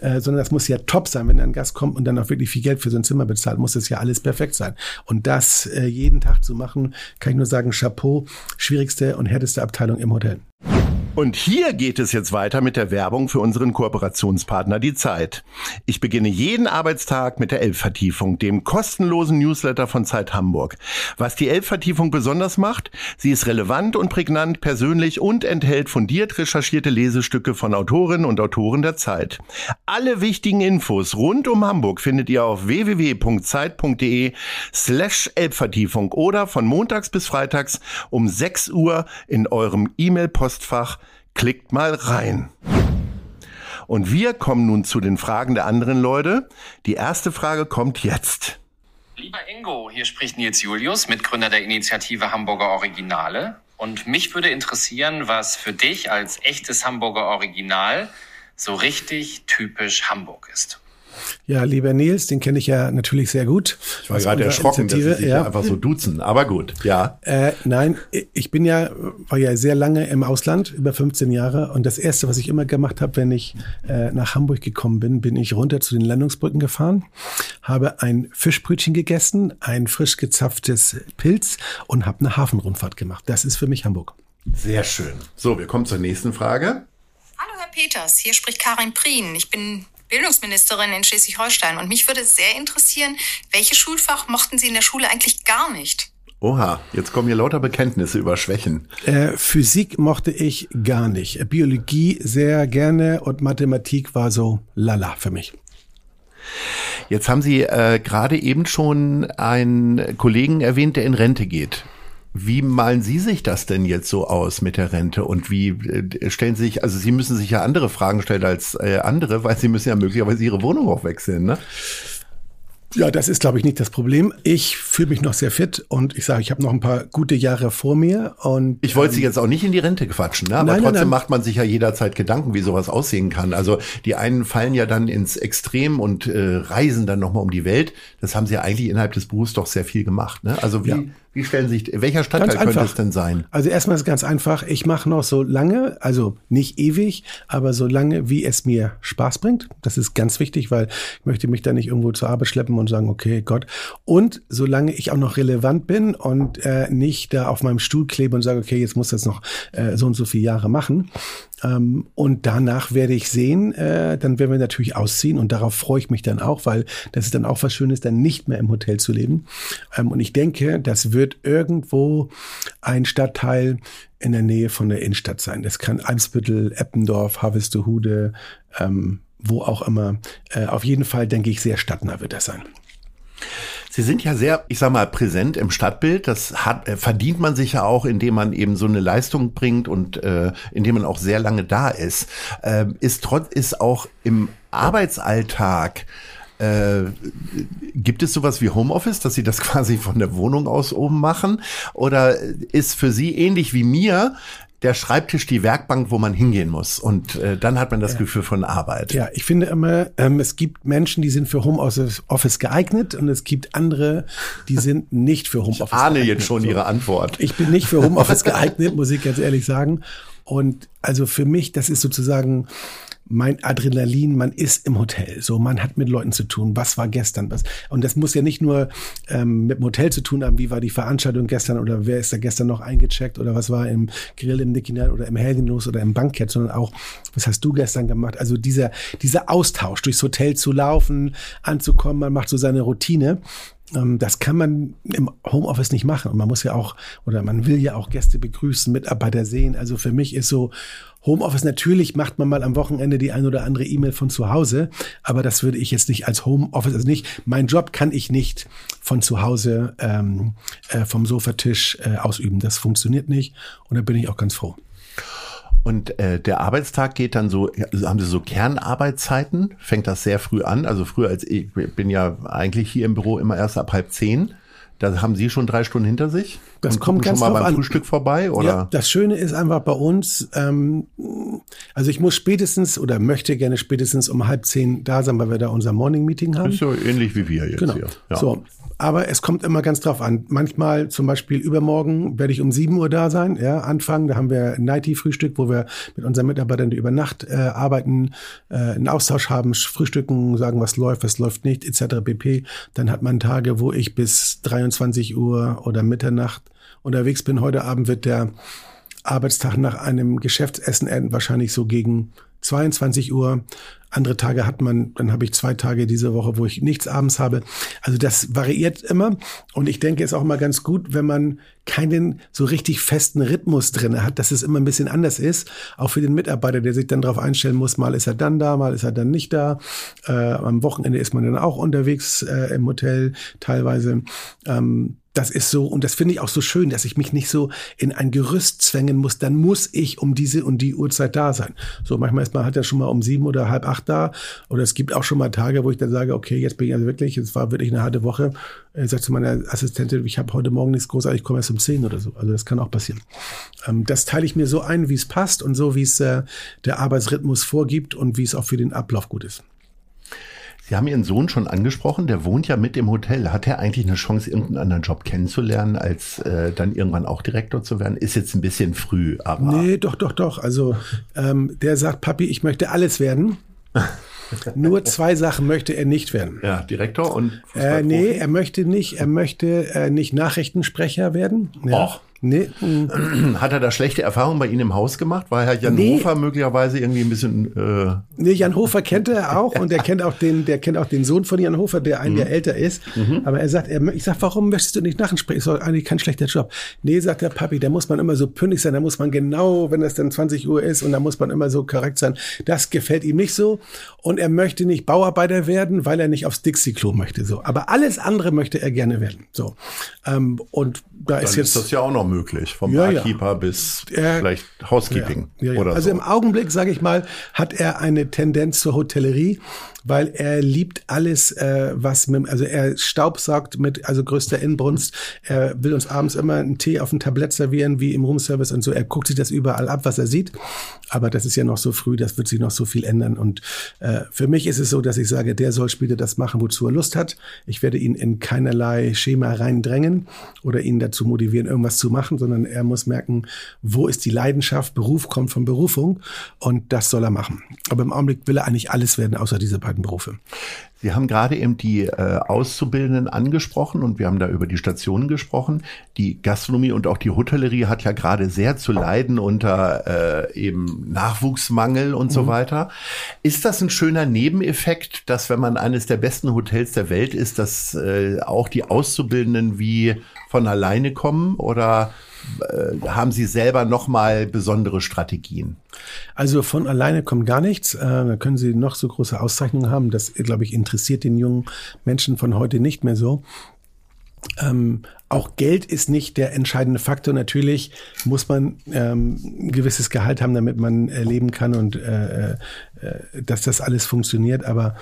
äh, sondern das muss ja top sein, wenn ein Gast kommt und dann auch wirklich viel Geld für so ein Zimmer bezahlt, muss das ja alles perfekt sein. Und das äh, jeden Tag zu machen, kann ich nur sagen, Chapeau, schwierigste und härteste Abteilung im Hotel. Und hier geht es jetzt weiter mit der Werbung für unseren Kooperationspartner Die Zeit. Ich beginne jeden Arbeitstag mit der Elbvertiefung, dem kostenlosen Newsletter von Zeit Hamburg. Was die Elbvertiefung besonders macht, sie ist relevant und prägnant, persönlich und enthält fundiert recherchierte Lesestücke von Autorinnen und Autoren der Zeit. Alle wichtigen Infos rund um Hamburg findet ihr auf www.zeit.de slash Elbvertiefung oder von montags bis freitags um 6 Uhr in eurem E-Mail-Postfach Klickt mal rein. Und wir kommen nun zu den Fragen der anderen Leute. Die erste Frage kommt jetzt. Lieber Ingo, hier spricht Nils Julius, Mitgründer der Initiative Hamburger Originale. Und mich würde interessieren, was für dich als echtes Hamburger Original so richtig typisch Hamburg ist. Ja, lieber Nils, den kenne ich ja natürlich sehr gut. Ich war gerade erschrocken, dass Sie sich ja. einfach so duzen, aber gut, ja. Äh, nein, ich bin ja, war ja sehr lange im Ausland, über 15 Jahre. Und das Erste, was ich immer gemacht habe, wenn ich äh, nach Hamburg gekommen bin, bin ich runter zu den Landungsbrücken gefahren, habe ein Fischbrötchen gegessen, ein frisch gezapftes Pilz und habe eine Hafenrundfahrt gemacht. Das ist für mich Hamburg. Sehr schön. So, wir kommen zur nächsten Frage. Hallo Herr Peters, hier spricht Karin Prien. Ich bin Bildungsministerin in Schleswig-Holstein. Und mich würde sehr interessieren, welches Schulfach mochten Sie in der Schule eigentlich gar nicht? Oha, jetzt kommen hier lauter Bekenntnisse über Schwächen. Äh, Physik mochte ich gar nicht. Biologie sehr gerne und Mathematik war so lala für mich. Jetzt haben Sie äh, gerade eben schon einen Kollegen erwähnt, der in Rente geht. Wie malen Sie sich das denn jetzt so aus mit der Rente und wie äh, stellen Sie sich, also Sie müssen sich ja andere Fragen stellen als äh, andere, weil Sie müssen ja möglicherweise Ihre Wohnung auch wechseln, ne? Ja, das ist, glaube ich, nicht das Problem. Ich fühle mich noch sehr fit und ich sage, ich habe noch ein paar gute Jahre vor mir. Und ich wollte ähm, Sie jetzt auch nicht in die Rente quatschen, ne? aber nein, trotzdem nein, nein. macht man sich ja jederzeit Gedanken, wie sowas aussehen kann. Also die einen fallen ja dann ins Extrem und äh, reisen dann nochmal um die Welt. Das haben Sie ja eigentlich innerhalb des Berufs doch sehr viel gemacht. Ne? Also wie, ja. Wie stellen sich, welcher Stadtteil könnte es denn sein? Also erstmal ist ganz einfach. Ich mache noch so lange, also nicht ewig, aber so lange, wie es mir Spaß bringt. Das ist ganz wichtig, weil ich möchte mich da nicht irgendwo zur Arbeit schleppen und sagen, okay, Gott. Und solange ich auch noch relevant bin und äh, nicht da auf meinem Stuhl klebe und sage, okay, jetzt muss das noch äh, so und so viele Jahre machen. Ähm, und danach werde ich sehen, äh, dann werden wir natürlich ausziehen und darauf freue ich mich dann auch, weil das ist dann auch was Schönes, dann nicht mehr im Hotel zu leben. Ähm, und ich denke, das wird irgendwo ein Stadtteil in der Nähe von der Innenstadt sein. Das kann Eimsbüttel, Eppendorf, Harvestehude, ähm, wo auch immer. Äh, auf jeden Fall denke ich, sehr stadtnah wird das sein. Sie sind ja sehr, ich sag mal, präsent im Stadtbild. Das hat, äh, verdient man sich ja auch, indem man eben so eine Leistung bringt und äh, indem man auch sehr lange da ist. Äh, ist trotz, ist auch im Arbeitsalltag äh, gibt es sowas wie Homeoffice, dass Sie das quasi von der Wohnung aus oben machen? Oder ist für Sie ähnlich wie mir der Schreibtisch die Werkbank, wo man hingehen muss. Und äh, dann hat man das ja. Gefühl von Arbeit. Ja, ich finde immer, ähm, es gibt Menschen, die sind für Homeoffice geeignet und es gibt andere, die sind nicht für Homeoffice ich ahne geeignet. jetzt schon so. Ihre Antwort. Ich bin nicht für Homeoffice geeignet, muss ich ganz ehrlich sagen. Und also für mich, das ist sozusagen mein Adrenalin, man ist im Hotel, so man hat mit Leuten zu tun. Was war gestern? Was? Und das muss ja nicht nur ähm, mit dem Hotel zu tun haben. Wie war die Veranstaltung gestern oder wer ist da gestern noch eingecheckt oder was war im Grill im Nikinal oder im Helgenlos oder im Bankett, sondern auch was hast du gestern gemacht? Also dieser dieser Austausch durchs Hotel zu laufen, anzukommen, man macht so seine Routine das kann man im Homeoffice nicht machen. Und man muss ja auch, oder man will ja auch Gäste begrüßen, Mitarbeiter sehen. Also für mich ist so Homeoffice, natürlich macht man mal am Wochenende die ein oder andere E-Mail von zu Hause, aber das würde ich jetzt nicht als Homeoffice, also nicht, mein Job kann ich nicht von zu Hause ähm, äh, vom Sofatisch äh, ausüben. Das funktioniert nicht und da bin ich auch ganz froh. Und äh, der Arbeitstag geht dann so, haben Sie so Kernarbeitszeiten? Fängt das sehr früh an? Also früher als ich bin ja eigentlich hier im Büro immer erst ab halb zehn. Da haben Sie schon drei Stunden hinter sich? Das und kommt ganz schon mal beim an. Frühstück vorbei, oder? Ja, das Schöne ist einfach bei uns, ähm, also ich muss spätestens oder möchte gerne spätestens um halb zehn da sein, weil wir da unser Morning Meeting haben. Ist so ähnlich wie wir jetzt genau. hier. Ja. So, aber es kommt immer ganz drauf an. Manchmal, zum Beispiel übermorgen, werde ich um sieben Uhr da sein, ja, anfangen. Da haben wir Nighty-Frühstück, wo wir mit unseren Mitarbeitern, über Nacht äh, arbeiten, äh, einen Austausch haben, frühstücken, sagen, was läuft, was läuft nicht, etc. pp. Dann hat man Tage, wo ich bis 23 Uhr oder Mitternacht unterwegs bin. Heute Abend wird der Arbeitstag nach einem Geschäftsessen enden wahrscheinlich so gegen 22 Uhr. Andere Tage hat man, dann habe ich zwei Tage diese Woche, wo ich nichts abends habe. Also das variiert immer. Und ich denke, es ist auch mal ganz gut, wenn man keinen so richtig festen Rhythmus drin hat, dass es immer ein bisschen anders ist. Auch für den Mitarbeiter, der sich dann darauf einstellen muss, mal ist er dann da, mal ist er dann nicht da. Äh, am Wochenende ist man dann auch unterwegs äh, im Hotel teilweise. Ähm, das ist so, und das finde ich auch so schön, dass ich mich nicht so in ein Gerüst zwängen muss, dann muss ich um diese und die Uhrzeit da sein. So, manchmal ist man halt ja schon mal um sieben oder halb acht da. Oder es gibt auch schon mal Tage, wo ich dann sage, okay, jetzt bin ich also wirklich, es war wirklich eine harte Woche. Ich äh, sage zu meiner Assistentin, ich habe heute Morgen nichts großartig, ich komme erst um zehn oder so. Also das kann auch passieren. Ähm, das teile ich mir so ein, wie es passt und so, wie es äh, der Arbeitsrhythmus vorgibt und wie es auch für den Ablauf gut ist. Sie haben Ihren Sohn schon angesprochen, der wohnt ja mit im Hotel. Hat er eigentlich eine Chance, irgendeinen anderen Job kennenzulernen, als äh, dann irgendwann auch Direktor zu werden? Ist jetzt ein bisschen früh, aber. Nee, doch, doch, doch. Also ähm, der sagt, Papi, ich möchte alles werden. Nur zwei Sachen möchte er nicht werden. Ja, Direktor und äh, Nee, er möchte nicht, er möchte äh, nicht Nachrichtensprecher werden. Ja. Och. Nee. Hat er da schlechte Erfahrungen bei Ihnen im Haus gemacht? War Herr Jan nee. Hofer möglicherweise irgendwie ein bisschen. Äh nee, Jan Hofer kennt er auch und er kennt auch den, der kennt auch den Sohn von Jan Hofer, der ein mhm. Jahr älter ist. Mhm. Aber er sagt, er, ich sag, warum möchtest du nicht nachsprechen? Ist doch eigentlich kein schlechter Job. Nee, sagt der Papi, da muss man immer so pünktlich sein, da muss man genau, wenn es dann 20 Uhr ist und da muss man immer so korrekt sein. Das gefällt ihm nicht so. Und er möchte nicht Bauarbeiter werden, weil er nicht aufs Dixie-Klo möchte. So. Aber alles andere möchte er gerne werden. So. Ähm, und da dann ist jetzt. Ist das ja auch noch möglich, vom ja, Barkeeper ja. bis äh, vielleicht Housekeeping ja, oder Also so. im Augenblick, sage ich mal, hat er eine Tendenz zur Hotellerie weil er liebt alles, äh, was mit, also er staubsaugt mit also größter Inbrunst. Er will uns abends immer einen Tee auf ein Tablett servieren, wie im Roomservice und so. Er guckt sich das überall ab, was er sieht. Aber das ist ja noch so früh, das wird sich noch so viel ändern. Und äh, für mich ist es so, dass ich sage, der soll später das machen, wozu er Lust hat. Ich werde ihn in keinerlei Schema reindrängen oder ihn dazu motivieren, irgendwas zu machen, sondern er muss merken, wo ist die Leidenschaft, Beruf kommt von Berufung und das soll er machen. Aber im Augenblick will er eigentlich alles werden, außer diese beiden Berufe. Sie haben gerade eben die äh, Auszubildenden angesprochen und wir haben da über die Stationen gesprochen. Die Gastronomie und auch die Hotellerie hat ja gerade sehr zu leiden unter äh, eben Nachwuchsmangel und mhm. so weiter. Ist das ein schöner Nebeneffekt, dass wenn man eines der besten Hotels der Welt ist, dass äh, auch die Auszubildenden wie von alleine kommen oder äh, haben Sie selber noch mal besondere Strategien? Also von alleine kommt gar nichts. Äh, da können Sie noch so große Auszeichnungen haben. Das, glaube ich, interessiert den jungen Menschen von heute nicht mehr so. Ähm, auch Geld ist nicht der entscheidende Faktor. Natürlich muss man ähm, ein gewisses Gehalt haben, damit man äh, leben kann und äh, äh, dass das alles funktioniert. Aber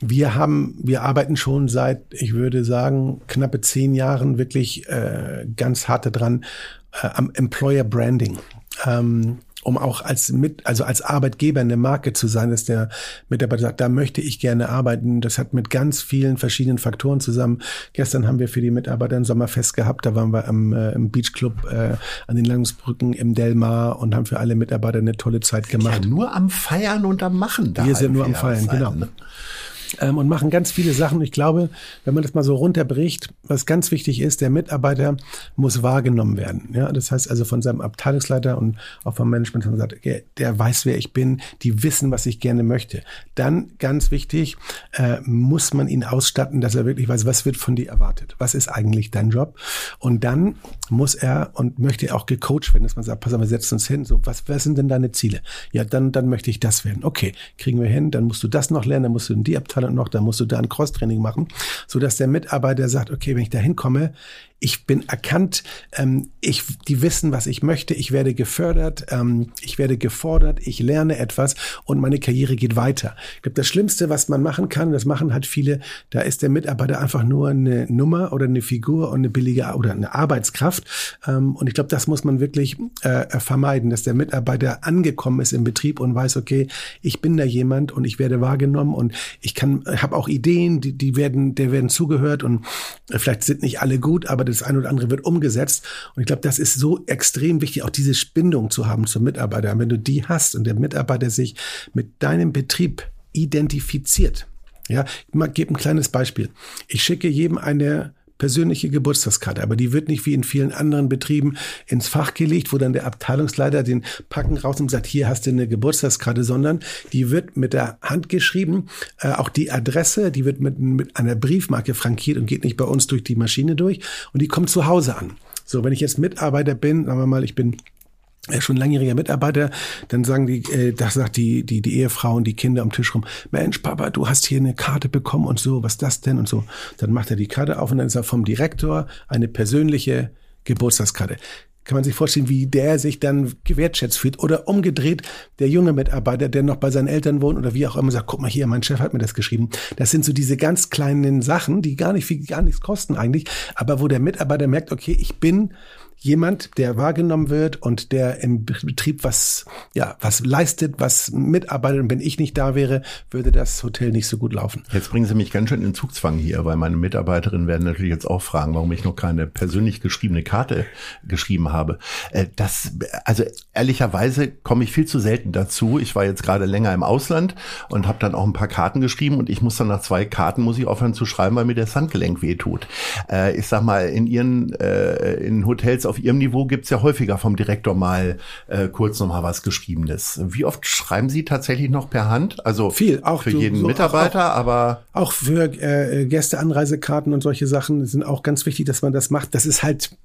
wir haben, wir arbeiten schon seit, ich würde sagen, knappe zehn Jahren wirklich äh, ganz hart dran äh, am Employer Branding. Ähm, um auch als mit, also als Arbeitgeber eine Marke zu sein, dass der Mitarbeiter sagt, da möchte ich gerne arbeiten. Das hat mit ganz vielen verschiedenen Faktoren zusammen. Gestern haben wir für die Mitarbeiter ein Sommerfest gehabt. Da waren wir am, äh, im Beach Club äh, an den Landungsbrücken im Delmar und haben für alle Mitarbeiter eine tolle Zeit gemacht. Ja, nur am Feiern und am Machen da. Wir sind nur am Feiern, genau. Ne? ähm, und machen ganz viele Sachen. Ich glaube, wenn man das mal so runterbricht, was ganz wichtig ist, der Mitarbeiter muss wahrgenommen werden. Ja, das heißt also von seinem Abteilungsleiter und auch vom Management, man sagt, okay, der weiß, wer ich bin, die wissen, was ich gerne möchte. Dann ganz wichtig, äh, muss man ihn ausstatten, dass er wirklich weiß, was wird von dir erwartet? Was ist eigentlich dein Job? Und dann muss er und möchte auch gecoacht werden, dass man sagt, pass auf, wir setzen uns hin, so, was, was sind denn deine Ziele? Ja, dann, dann möchte ich das werden. Okay, kriegen wir hin, dann musst du das noch lernen, dann musst du in die Abteilung Talent noch, da musst du da ein Cross-Training machen, so dass der Mitarbeiter sagt, okay, wenn ich da hinkomme, ich bin erkannt, ähm, ich, die wissen, was ich möchte, ich werde gefördert, ähm, ich werde gefordert, ich lerne etwas und meine Karriere geht weiter. Ich glaube, das Schlimmste, was man machen kann, das machen halt viele, da ist der Mitarbeiter einfach nur eine Nummer oder eine Figur und eine billige oder eine Arbeitskraft. Ähm, und ich glaube, das muss man wirklich äh, vermeiden, dass der Mitarbeiter angekommen ist im Betrieb und weiß, okay, ich bin da jemand und ich werde wahrgenommen und ich kann, habe auch Ideen, die, die werden, der werden zugehört und vielleicht sind nicht alle gut, aber das eine oder andere wird umgesetzt. Und ich glaube, das ist so extrem wichtig, auch diese Bindung zu haben zum Mitarbeiter. Und wenn du die hast und der Mitarbeiter sich mit deinem Betrieb identifiziert, ja, ich gebe ein kleines Beispiel. Ich schicke jedem eine persönliche Geburtstagskarte, aber die wird nicht wie in vielen anderen Betrieben ins Fach gelegt, wo dann der Abteilungsleiter den Packen raus und sagt, hier hast du eine Geburtstagskarte, sondern die wird mit der Hand geschrieben, äh, auch die Adresse, die wird mit, mit einer Briefmarke frankiert und geht nicht bei uns durch die Maschine durch und die kommt zu Hause an. So, wenn ich jetzt Mitarbeiter bin, sagen wir mal, ich bin schon langjähriger Mitarbeiter, dann sagen die, äh, das sagt die, die, die Ehefrau und die Kinder am Tisch rum, Mensch, Papa, du hast hier eine Karte bekommen und so, was das denn und so. Dann macht er die Karte auf und dann ist er vom Direktor eine persönliche Geburtstagskarte. Kann man sich vorstellen, wie der sich dann gewertschätzt fühlt. Oder umgedreht, der junge Mitarbeiter, der noch bei seinen Eltern wohnt oder wie auch immer, sagt, guck mal hier, mein Chef hat mir das geschrieben. Das sind so diese ganz kleinen Sachen, die gar nicht viel, gar nichts kosten eigentlich, aber wo der Mitarbeiter merkt, okay, ich bin jemand, der wahrgenommen wird und der im Betrieb was, ja, was leistet, was mitarbeitet. Und wenn ich nicht da wäre, würde das Hotel nicht so gut laufen. Jetzt bringen Sie mich ganz schön in Zugzwang hier, weil meine Mitarbeiterinnen werden natürlich jetzt auch fragen, warum ich noch keine persönlich geschriebene Karte geschrieben habe. Äh, das, also ehrlicherweise komme ich viel zu selten dazu. Ich war jetzt gerade länger im Ausland und habe dann auch ein paar Karten geschrieben und ich muss dann nach zwei Karten muss ich aufhören zu schreiben, weil mir das Handgelenk wehtut. Äh, ich sag mal, in Ihren äh, in Hotels auf Ihrem Niveau gibt's ja häufiger vom Direktor mal äh, kurz noch mal was Geschriebenes. Wie oft schreiben Sie tatsächlich noch per Hand? Also viel, auch für jeden so, Mitarbeiter, auch, aber auch für äh, Gästeanreisekarten und solche Sachen sind auch ganz wichtig, dass man das macht. Das ist halt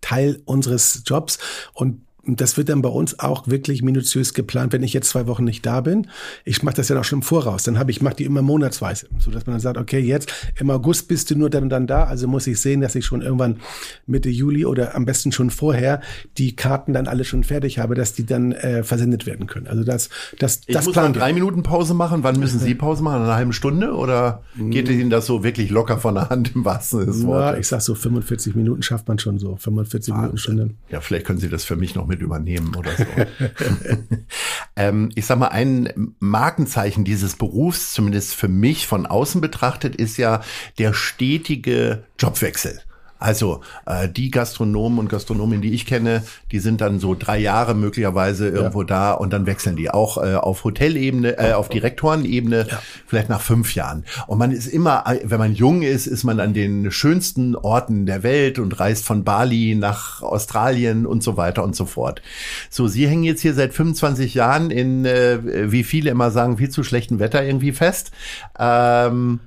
Teil unseres Jobs und das wird dann bei uns auch wirklich minutiös geplant, wenn ich jetzt zwei Wochen nicht da bin. Ich mache das ja auch schon im Voraus. Dann habe ich mache die immer monatsweise, so dass man dann sagt, okay, jetzt im August bist du nur dann und dann da, also muss ich sehen, dass ich schon irgendwann Mitte Juli oder am besten schon vorher die Karten dann alle schon fertig habe, dass die dann äh, versendet werden können. Also das das ich das muss dann drei Minuten Pause machen. Wann müssen Sie Pause machen? Eine halbe Stunde oder geht Ihnen das so wirklich locker von der Hand im wahrsten Sinne des Wortes? Ja, ich sag so 45 Minuten schafft man schon so 45 Wahnsinn. Minuten Stunde. Ja, vielleicht können Sie das für mich noch mit übernehmen oder so. ähm, ich sag mal, ein Markenzeichen dieses Berufs, zumindest für mich von außen betrachtet, ist ja der stetige Jobwechsel. Also äh, die Gastronomen und Gastronomen, die ich kenne, die sind dann so drei Jahre möglicherweise irgendwo ja. da und dann wechseln die auch äh, auf Hotelebene, äh, auf Direktorenebene, ja. vielleicht nach fünf Jahren. Und man ist immer, wenn man jung ist, ist man an den schönsten Orten der Welt und reist von Bali nach Australien und so weiter und so fort. So, Sie hängen jetzt hier seit 25 Jahren in, äh, wie viele immer sagen, viel zu schlechten Wetter irgendwie fest. Ähm,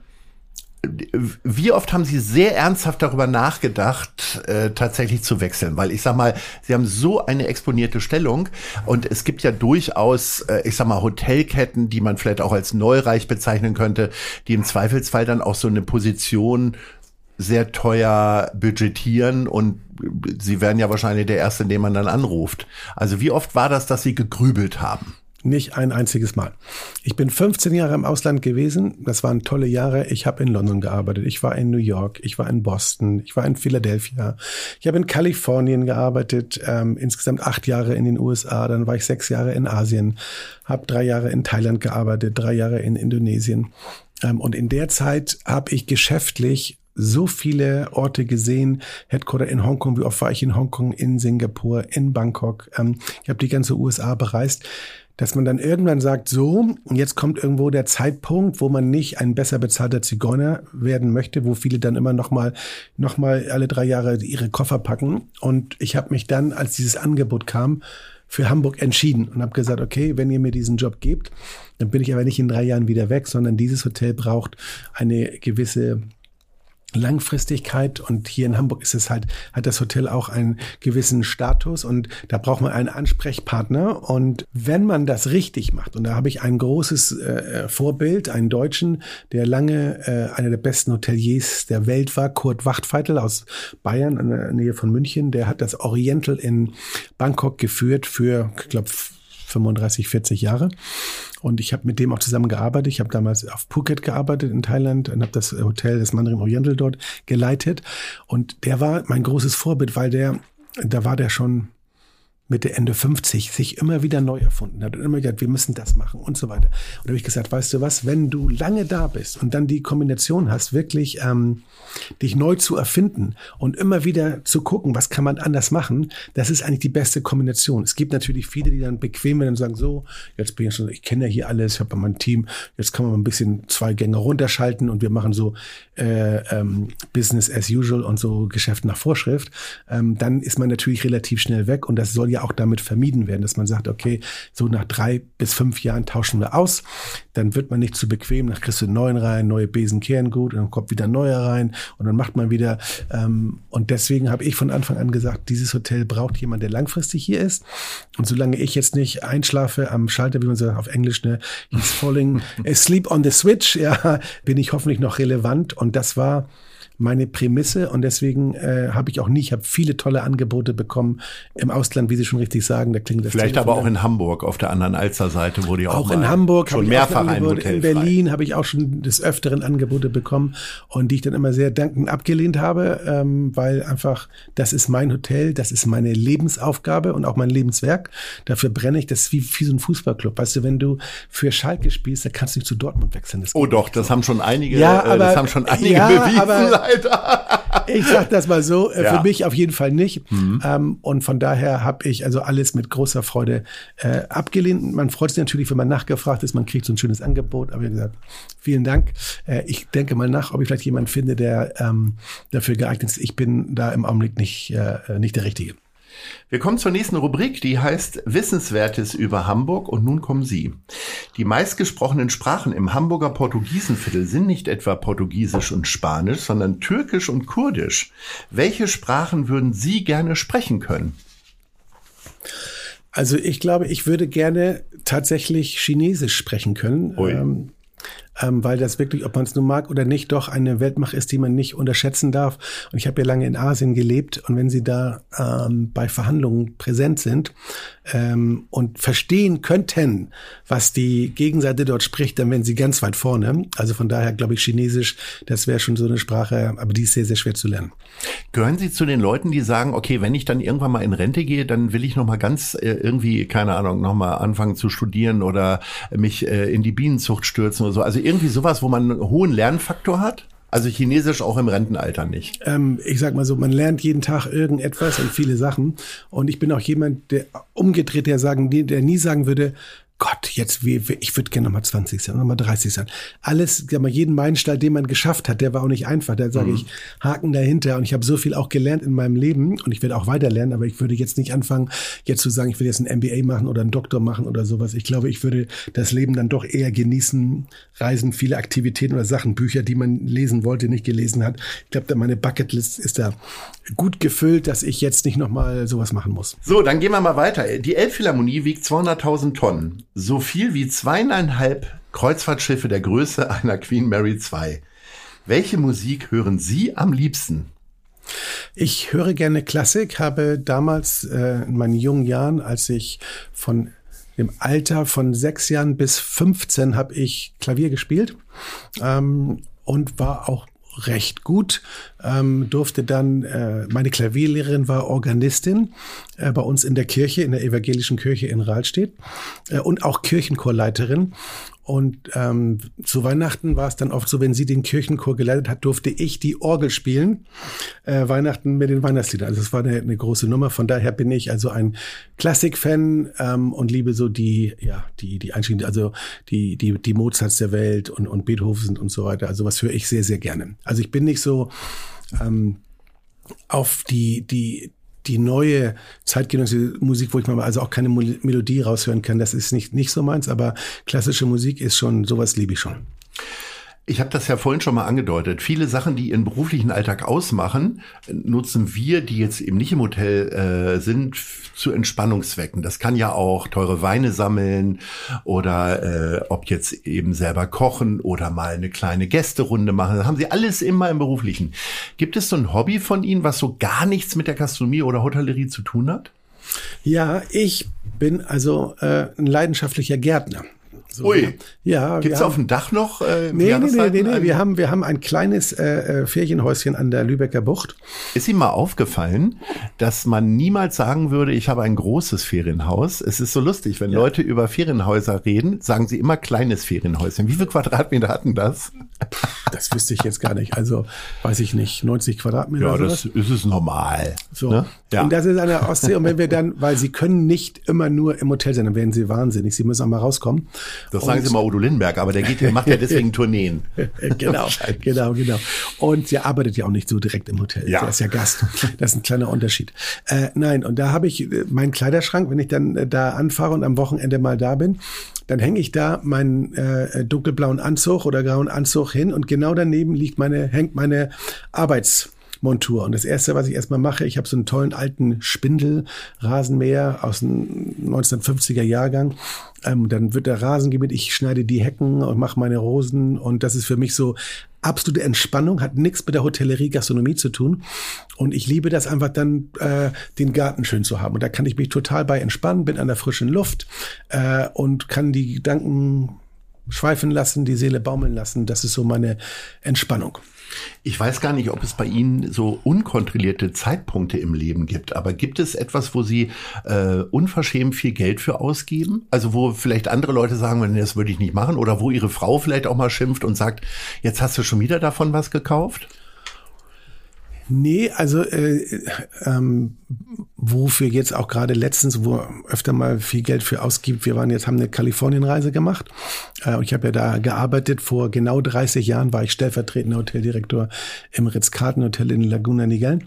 wie oft haben Sie sehr ernsthaft darüber nachgedacht, äh, tatsächlich zu wechseln? Weil ich sag mal, Sie haben so eine exponierte Stellung und es gibt ja durchaus, äh, ich sag mal, Hotelketten, die man vielleicht auch als neureich bezeichnen könnte, die im Zweifelsfall dann auch so eine Position sehr teuer budgetieren und Sie werden ja wahrscheinlich der Erste, den man dann anruft. Also wie oft war das, dass Sie gegrübelt haben? Nicht ein einziges Mal. Ich bin 15 Jahre im Ausland gewesen. Das waren tolle Jahre. Ich habe in London gearbeitet. Ich war in New York. Ich war in Boston. Ich war in Philadelphia. Ich habe in Kalifornien gearbeitet. Ähm, insgesamt acht Jahre in den USA. Dann war ich sechs Jahre in Asien. Habe drei Jahre in Thailand gearbeitet. Drei Jahre in Indonesien. Ähm, und in der Zeit habe ich geschäftlich so viele Orte gesehen. Headquarter in Hongkong, wie oft war ich in Hongkong, in Singapur, in Bangkok. Ähm, ich habe die ganze USA bereist dass man dann irgendwann sagt, so, und jetzt kommt irgendwo der Zeitpunkt, wo man nicht ein besser bezahlter Zigeuner werden möchte, wo viele dann immer noch mal, noch mal alle drei Jahre ihre Koffer packen. Und ich habe mich dann, als dieses Angebot kam, für Hamburg entschieden und habe gesagt, okay, wenn ihr mir diesen Job gebt, dann bin ich aber nicht in drei Jahren wieder weg, sondern dieses Hotel braucht eine gewisse Langfristigkeit. Und hier in Hamburg ist es halt, hat das Hotel auch einen gewissen Status. Und da braucht man einen Ansprechpartner. Und wenn man das richtig macht und da habe ich ein großes äh, Vorbild, einen Deutschen, der lange äh, einer der besten Hoteliers der Welt war, Kurt Wachtfeitel aus Bayern, in der Nähe von München, der hat das Oriental in Bangkok geführt für, ich glaube, 35, 40 Jahre. Und ich habe mit dem auch zusammen gearbeitet. Ich habe damals auf Phuket gearbeitet in Thailand und habe das Hotel des Mandarin Oriental dort geleitet. Und der war mein großes Vorbild, weil der, da war der schon Mitte, Ende 50 sich immer wieder neu erfunden hat und immer gesagt, wir müssen das machen und so weiter. Und da habe ich gesagt, weißt du was, wenn du lange da bist und dann die Kombination hast, wirklich ähm, dich neu zu erfinden und immer wieder zu gucken, was kann man anders machen, das ist eigentlich die beste Kombination. Es gibt natürlich viele, die dann bequem werden und sagen, so, jetzt bin ich schon, ich kenne ja hier alles, ich habe mein Team, jetzt kann man ein bisschen zwei Gänge runterschalten und wir machen so äh, ähm, Business as usual und so Geschäft nach Vorschrift. Ähm, dann ist man natürlich relativ schnell weg und das soll ja auch damit vermieden werden, dass man sagt, okay, so nach drei bis fünf Jahren tauschen wir aus, dann wird man nicht zu bequem, dann kriegst du einen neuen rein, neue Besen kehren gut und dann kommt wieder ein neuer rein und dann macht man wieder. Ähm, und deswegen habe ich von Anfang an gesagt, dieses Hotel braucht jemand, der langfristig hier ist. Und solange ich jetzt nicht einschlafe am Schalter, wie man sagt auf Englisch, ne, he's falling asleep on the switch, ja, bin ich hoffentlich noch relevant. Und das war meine Prämisse und deswegen äh, habe ich auch nie, ich habe viele tolle Angebote bekommen im Ausland, wie Sie schon richtig sagen, da klingt das Vielleicht Telefon aber auch in Hamburg auf der anderen Alster-Seite, wo die auch, auch in Hamburg schon mehrfach ein, Hotel In Berlin habe ich auch schon des Öfteren Angebote bekommen und die ich dann immer sehr dankend abgelehnt habe, ähm, weil einfach das ist mein Hotel, das ist meine Lebensaufgabe und auch mein Lebenswerk. Dafür brenne ich. Das ist wie, wie so ein Fußballclub. Weißt du, wenn du für Schalke spielst, da kannst du nicht zu Dortmund wechseln. Oh doch, das so. haben schon einige, ja, aber, äh, das haben schon einige ja, bewiesen. Aber, Alter. Ich sag das mal so, äh, ja. für mich auf jeden Fall nicht. Mhm. Ähm, und von daher habe ich also alles mit großer Freude äh, abgelehnt. Man freut sich natürlich, wenn man nachgefragt ist, man kriegt so ein schönes Angebot. Aber wie gesagt, vielen Dank. Äh, ich denke mal nach, ob ich vielleicht jemanden finde, der ähm, dafür geeignet ist. Ich bin da im Augenblick nicht, äh, nicht der Richtige. Wir kommen zur nächsten Rubrik, die heißt Wissenswertes über Hamburg und nun kommen Sie. Die meistgesprochenen Sprachen im Hamburger Portugiesenviertel sind nicht etwa Portugiesisch und Spanisch, sondern Türkisch und Kurdisch. Welche Sprachen würden Sie gerne sprechen können? Also ich glaube, ich würde gerne tatsächlich Chinesisch sprechen können. Ähm, ähm, weil das wirklich, ob man es nun mag oder nicht, doch eine Weltmacht ist, die man nicht unterschätzen darf. Und ich habe ja lange in Asien gelebt und wenn Sie da ähm, bei Verhandlungen präsent sind ähm, und verstehen könnten, was die Gegenseite dort spricht, dann wären Sie ganz weit vorne. Also von daher glaube ich, Chinesisch, das wäre schon so eine Sprache, aber die ist sehr, sehr schwer zu lernen. Gehören Sie zu den Leuten, die sagen, okay, wenn ich dann irgendwann mal in Rente gehe, dann will ich noch mal ganz äh, irgendwie, keine Ahnung, noch mal anfangen zu studieren oder mich äh, in die Bienenzucht stürzen oder so. Also irgendwie sowas, wo man einen hohen Lernfaktor hat? Also Chinesisch auch im Rentenalter nicht. Ähm, ich sag mal so, man lernt jeden Tag irgendetwas und viele Sachen. Und ich bin auch jemand, der umgedreht, der sagen, der nie sagen würde, Gott, jetzt, wie, ich würde gerne nochmal 20 sein, nochmal 30 sein. Alles, sag mal, jeden Meilenstein, den man geschafft hat, der war auch nicht einfach. Da sage mhm. ich, Haken dahinter. Und ich habe so viel auch gelernt in meinem Leben und ich werde auch weiter lernen, aber ich würde jetzt nicht anfangen, jetzt zu sagen, ich will jetzt ein MBA machen oder einen Doktor machen oder sowas. Ich glaube, ich würde das Leben dann doch eher genießen, reisen, viele Aktivitäten oder Sachen, Bücher, die man lesen wollte, nicht gelesen hat. Ich glaube, meine Bucketlist ist da gut gefüllt, dass ich jetzt nicht nochmal sowas machen muss. So, dann gehen wir mal weiter. Die Elbphilharmonie wiegt 200.000 Tonnen so viel wie zweieinhalb Kreuzfahrtschiffe der Größe einer Queen Mary II. Welche Musik hören Sie am liebsten? Ich höre gerne Klassik, habe damals äh, in meinen jungen Jahren, als ich von dem Alter von sechs Jahren bis 15 habe ich Klavier gespielt ähm, und war auch recht gut, ähm, durfte dann, äh, meine Klavierlehrerin war Organistin äh, bei uns in der Kirche, in der evangelischen Kirche in Rahlstedt äh, und auch Kirchenchorleiterin und ähm, zu Weihnachten war es dann oft so, wenn sie den Kirchenchor geleitet hat, durfte ich die Orgel spielen. Äh, Weihnachten mit den Weihnachtsliedern. Also es war eine, eine, große Nummer. Von daher bin ich also ein Klassik-Fan ähm, und liebe so die, ja, die, die Einstiege, also die, die, die Mozarts der Welt und, und Beethoven und so weiter. Also was höre ich sehr, sehr gerne. Also ich bin nicht so ähm, auf die, die, die neue zeitgenössische Musik, wo ich mal also auch keine Melodie raushören kann, das ist nicht, nicht so meins, aber klassische Musik ist schon, sowas liebe ich schon. Ich habe das ja vorhin schon mal angedeutet. Viele Sachen, die ihren beruflichen Alltag ausmachen, nutzen wir, die jetzt eben nicht im Hotel äh, sind, zu Entspannungszwecken. Das kann ja auch teure Weine sammeln oder äh, ob jetzt eben selber kochen oder mal eine kleine Gästerunde machen. Das haben sie alles immer im beruflichen. Gibt es so ein Hobby von Ihnen, was so gar nichts mit der Gastronomie oder Hotellerie zu tun hat? Ja, ich bin also äh, ein leidenschaftlicher Gärtner. So, Ui. Ja, Gibt's wir auf dem Dach noch? Äh, Nee, nee, nee, nee, nee. Wir haben, wir haben ein kleines äh, äh, Ferienhäuschen an der Lübecker Bucht. Ist Ihnen mal aufgefallen, dass man niemals sagen würde, ich habe ein großes Ferienhaus? Es ist so lustig, wenn Leute über Ferienhäuser reden, sagen sie immer kleines Ferienhäuschen. Wie viel Quadratmeter hatten das? Das wüsste ich jetzt gar nicht. Also, weiß ich nicht, 90 Quadratmeter oder sowas. ist es normal. So. Ne? Ja. Und das ist an der Ostsee. Und wenn wir dann, weil sie können nicht immer nur im Hotel sein, dann werden sie wahnsinnig. Sie müssen auch mal rauskommen. das sagen Und- Sie mal Udo Lindenberg, aber der geht, der macht ja deswegen Tourneen. genau, genau, genau. Und sie arbeitet ja auch nicht so direkt im Hotel. Ja. Sie ist ja Gast. Das ist ein kleiner Unterschied. Äh, nein, und da habe ich äh, meinen Kleiderschrank, wenn ich dann äh, da anfahre und am Wochenende mal da bin, dann hänge ich da meinen äh, dunkelblauen Anzug oder grauen Anzug hin und genau daneben liegt meine, hängt meine Arbeitsmontur. Und das erste, was ich erstmal mache, ich habe so einen tollen alten Spindel, Rasenmäher aus dem 1950er Jahrgang. Ähm, dann wird der Rasen gemäht, ich schneide die Hecken und mache meine Rosen. Und das ist für mich so absolute Entspannung, hat nichts mit der Hotellerie, Gastronomie zu tun. Und ich liebe das einfach dann, äh, den Garten schön zu haben. Und da kann ich mich total bei entspannen, bin an der frischen Luft äh, und kann die Gedanken schweifen lassen, die Seele baumeln lassen. Das ist so meine Entspannung. Ich weiß gar nicht, ob es bei Ihnen so unkontrollierte Zeitpunkte im Leben gibt, aber gibt es etwas, wo Sie äh, unverschämt viel Geld für ausgeben? Also wo vielleicht andere Leute sagen, nee, das würde ich nicht machen, oder wo Ihre Frau vielleicht auch mal schimpft und sagt, jetzt hast du schon wieder davon was gekauft? Nee, also äh, ähm, wofür jetzt auch gerade letztens, wo öfter mal viel Geld für ausgibt, wir waren jetzt, haben eine Kalifornienreise gemacht. Äh, ich habe ja da gearbeitet. Vor genau 30 Jahren war ich stellvertretender Hoteldirektor im Ritz-Carlton-Hotel in Laguna Niguel.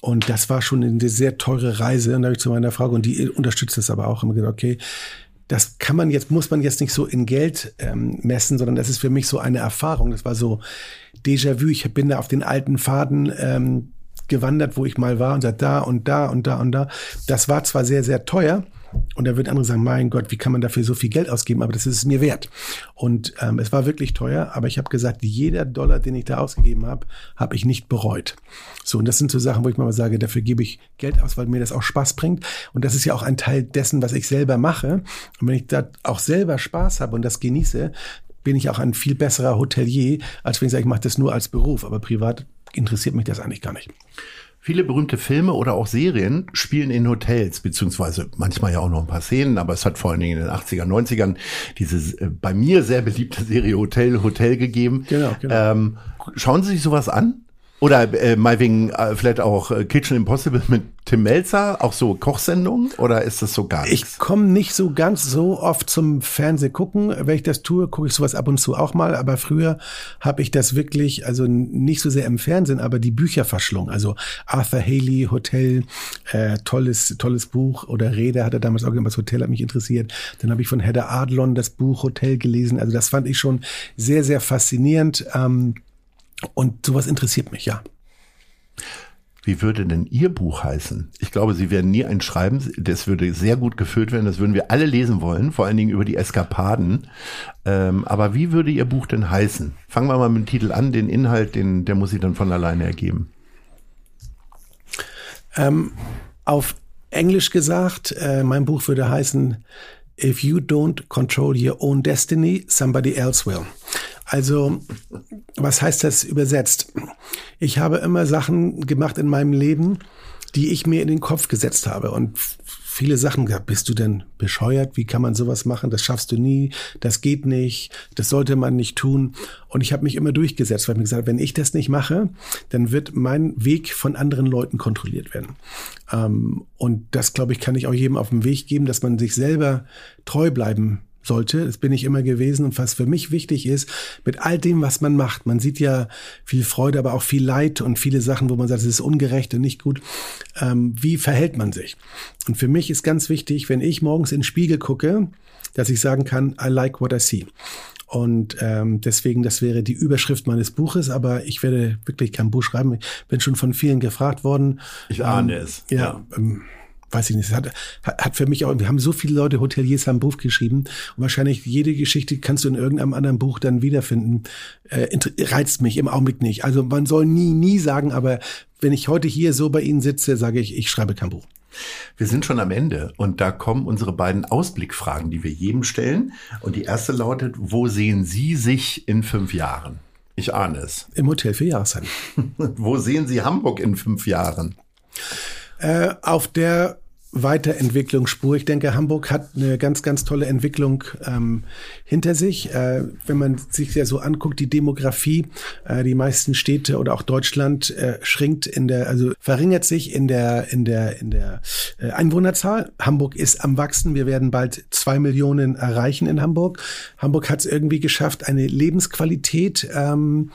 Und das war schon eine sehr teure Reise. Und da habe ich zu meiner Frau, und die unterstützt das aber auch, immer gesagt, okay, das kann man jetzt, muss man jetzt nicht so in Geld ähm, messen, sondern das ist für mich so eine Erfahrung. Das war so Déjà-vu. Ich bin da auf den alten Faden ähm, gewandert, wo ich mal war und da und da und da und da. Das war zwar sehr, sehr teuer. Und da wird andere sagen, mein Gott, wie kann man dafür so viel Geld ausgeben? Aber das ist es mir wert. Und ähm, es war wirklich teuer, aber ich habe gesagt, jeder Dollar, den ich da ausgegeben habe, habe ich nicht bereut. So, und das sind so Sachen, wo ich mal sage, dafür gebe ich Geld aus, weil mir das auch Spaß bringt. Und das ist ja auch ein Teil dessen, was ich selber mache. Und wenn ich da auch selber Spaß habe und das genieße, bin ich auch ein viel besserer Hotelier, als wenn ich sage, ich mache das nur als Beruf. Aber privat interessiert mich das eigentlich gar nicht. Viele berühmte Filme oder auch Serien spielen in Hotels, beziehungsweise manchmal ja auch noch ein paar Szenen, aber es hat vor allen Dingen in den 80er, 90ern diese äh, bei mir sehr beliebte Serie Hotel, Hotel gegeben. Genau, genau. Ähm, schauen Sie sich sowas an? Oder äh, mal wegen äh, vielleicht auch äh, Kitchen Impossible mit Tim Melzer, auch so Kochsendungen? Oder ist das so gar Ich nichts? komme nicht so ganz so oft zum Fernseh gucken. Wenn ich das tue, gucke ich sowas ab und zu auch mal. Aber früher habe ich das wirklich, also nicht so sehr im Fernsehen, aber die Bücher verschlungen. Also Arthur Haley, Hotel, äh, tolles, tolles Buch. Oder Rede hatte damals auch irgendwas Hotel, hat mich interessiert. Dann habe ich von Hedda Adlon das Buch Hotel gelesen. Also das fand ich schon sehr, sehr faszinierend. Ähm, und sowas interessiert mich, ja. Wie würde denn Ihr Buch heißen? Ich glaube, Sie werden nie ein schreiben. Das würde sehr gut gefüllt werden. Das würden wir alle lesen wollen, vor allen Dingen über die Eskapaden. Ähm, aber wie würde Ihr Buch denn heißen? Fangen wir mal mit dem Titel an. Den Inhalt, den, der muss sich dann von alleine ergeben. Ähm, auf Englisch gesagt, äh, mein Buch würde heißen If you don't control your own destiny, somebody else will. Also, was heißt das übersetzt? Ich habe immer Sachen gemacht in meinem Leben, die ich mir in den Kopf gesetzt habe und viele Sachen gesagt, bist du denn bescheuert? Wie kann man sowas machen? Das schaffst du nie, das geht nicht, das sollte man nicht tun. Und ich habe mich immer durchgesetzt, weil ich mir gesagt habe, wenn ich das nicht mache, dann wird mein Weg von anderen Leuten kontrolliert werden. Ähm, und das, glaube ich, kann ich auch jedem auf den Weg geben, dass man sich selber treu bleiben sollte. Das bin ich immer gewesen. Und was für mich wichtig ist, mit all dem, was man macht, man sieht ja viel Freude, aber auch viel Leid und viele Sachen, wo man sagt, es ist ungerecht und nicht gut. Ähm, wie verhält man sich? Und für mich ist ganz wichtig, wenn ich morgens in den Spiegel gucke, dass ich sagen kann, I like what I see. Und ähm, deswegen, das wäre die Überschrift meines Buches, aber ich werde wirklich kein Buch schreiben. Ich bin schon von vielen gefragt worden. Ich ahne ähm, es. Ja, Ja. Ähm, weiß ich nicht. Hat, hat für mich auch, wir haben so viele Leute, Hoteliers haben ein Buch geschrieben und wahrscheinlich jede Geschichte kannst du in irgendeinem anderen Buch dann wiederfinden. Äh, reizt mich im Augenblick nicht. Also man soll nie, nie sagen, aber wenn ich heute hier so bei Ihnen sitze, sage ich, ich schreibe kein Buch. Wir sind schon am Ende und da kommen unsere beiden Ausblickfragen, die wir jedem stellen. Und die erste lautet, wo sehen Sie sich in fünf Jahren? Ich ahne es. Im Hotel für Jahreszeiten. wo sehen Sie Hamburg in fünf Jahren? Äh, auf der Weiterentwicklungsspur. Ich denke, Hamburg hat eine ganz, ganz tolle Entwicklung ähm, hinter sich. Äh, wenn man sich ja so anguckt, die Demografie, äh, die meisten Städte oder auch Deutschland äh, schrinkt in der, also verringert sich in der, in der, in der äh, Einwohnerzahl. Hamburg ist am wachsen. Wir werden bald zwei Millionen erreichen in Hamburg. Hamburg hat es irgendwie geschafft, eine Lebensqualität ähm,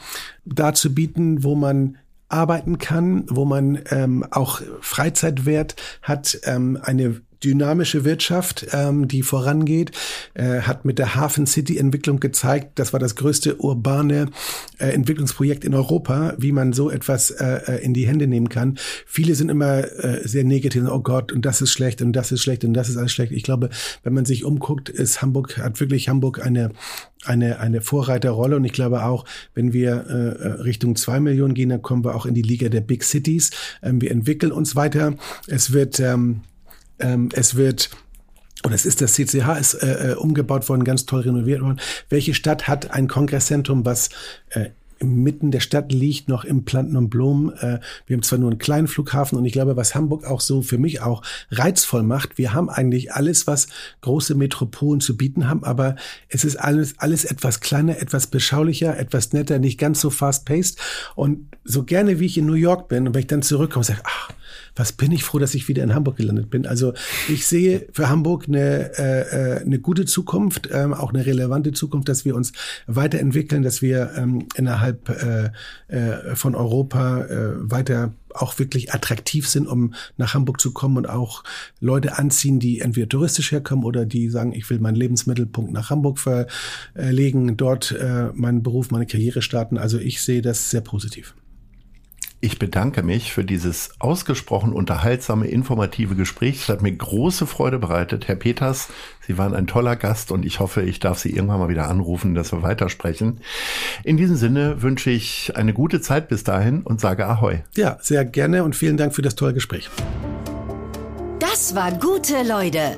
darzubieten, wo man arbeiten kann, wo man ähm, auch Freizeitwert hat, ähm, eine dynamische Wirtschaft, ähm, die vorangeht, äh, hat mit der Hafen City Entwicklung gezeigt, das war das größte urbane äh, Entwicklungsprojekt in Europa, wie man so etwas äh, äh, in die Hände nehmen kann. Viele sind immer äh, sehr negativ, oh Gott, und das ist schlecht und das ist schlecht und das ist alles schlecht. Ich glaube, wenn man sich umguckt, ist Hamburg, hat wirklich Hamburg eine eine, eine Vorreiterrolle und ich glaube auch, wenn wir äh, äh Richtung zwei Millionen gehen, dann kommen wir auch in die Liga der Big Cities. Ähm, wir entwickeln uns weiter. Es wird ähm, ähm, es wird und es ist das CCH ist äh, äh, umgebaut worden, ganz toll renoviert worden. Welche Stadt hat ein Kongresszentrum, was äh, mitten der Stadt liegt, noch im Planten und Blumen. Äh, wir haben zwar nur einen kleinen Flughafen und ich glaube, was Hamburg auch so für mich auch reizvoll macht, wir haben eigentlich alles, was große Metropolen zu bieten haben, aber es ist alles, alles etwas kleiner, etwas beschaulicher, etwas netter, nicht ganz so fast-paced. Und so gerne wie ich in New York bin und wenn ich dann zurückkomme, sage ach, was bin ich froh, dass ich wieder in Hamburg gelandet bin. Also ich sehe für Hamburg eine, äh, äh, eine gute Zukunft, ähm, auch eine relevante Zukunft, dass wir uns weiterentwickeln, dass wir ähm, innerhalb äh, äh, von Europa äh, weiter auch wirklich attraktiv sind, um nach Hamburg zu kommen und auch Leute anziehen, die entweder touristisch herkommen oder die sagen, ich will meinen Lebensmittelpunkt nach Hamburg verlegen, dort äh, meinen Beruf, meine Karriere starten. Also ich sehe das sehr positiv. Ich bedanke mich für dieses ausgesprochen unterhaltsame, informative Gespräch. Es hat mir große Freude bereitet. Herr Peters, Sie waren ein toller Gast und ich hoffe, ich darf Sie irgendwann mal wieder anrufen, dass wir weitersprechen. In diesem Sinne wünsche ich eine gute Zeit bis dahin und sage Ahoi. Ja, sehr gerne und vielen Dank für das tolle Gespräch. Das war gute Leute.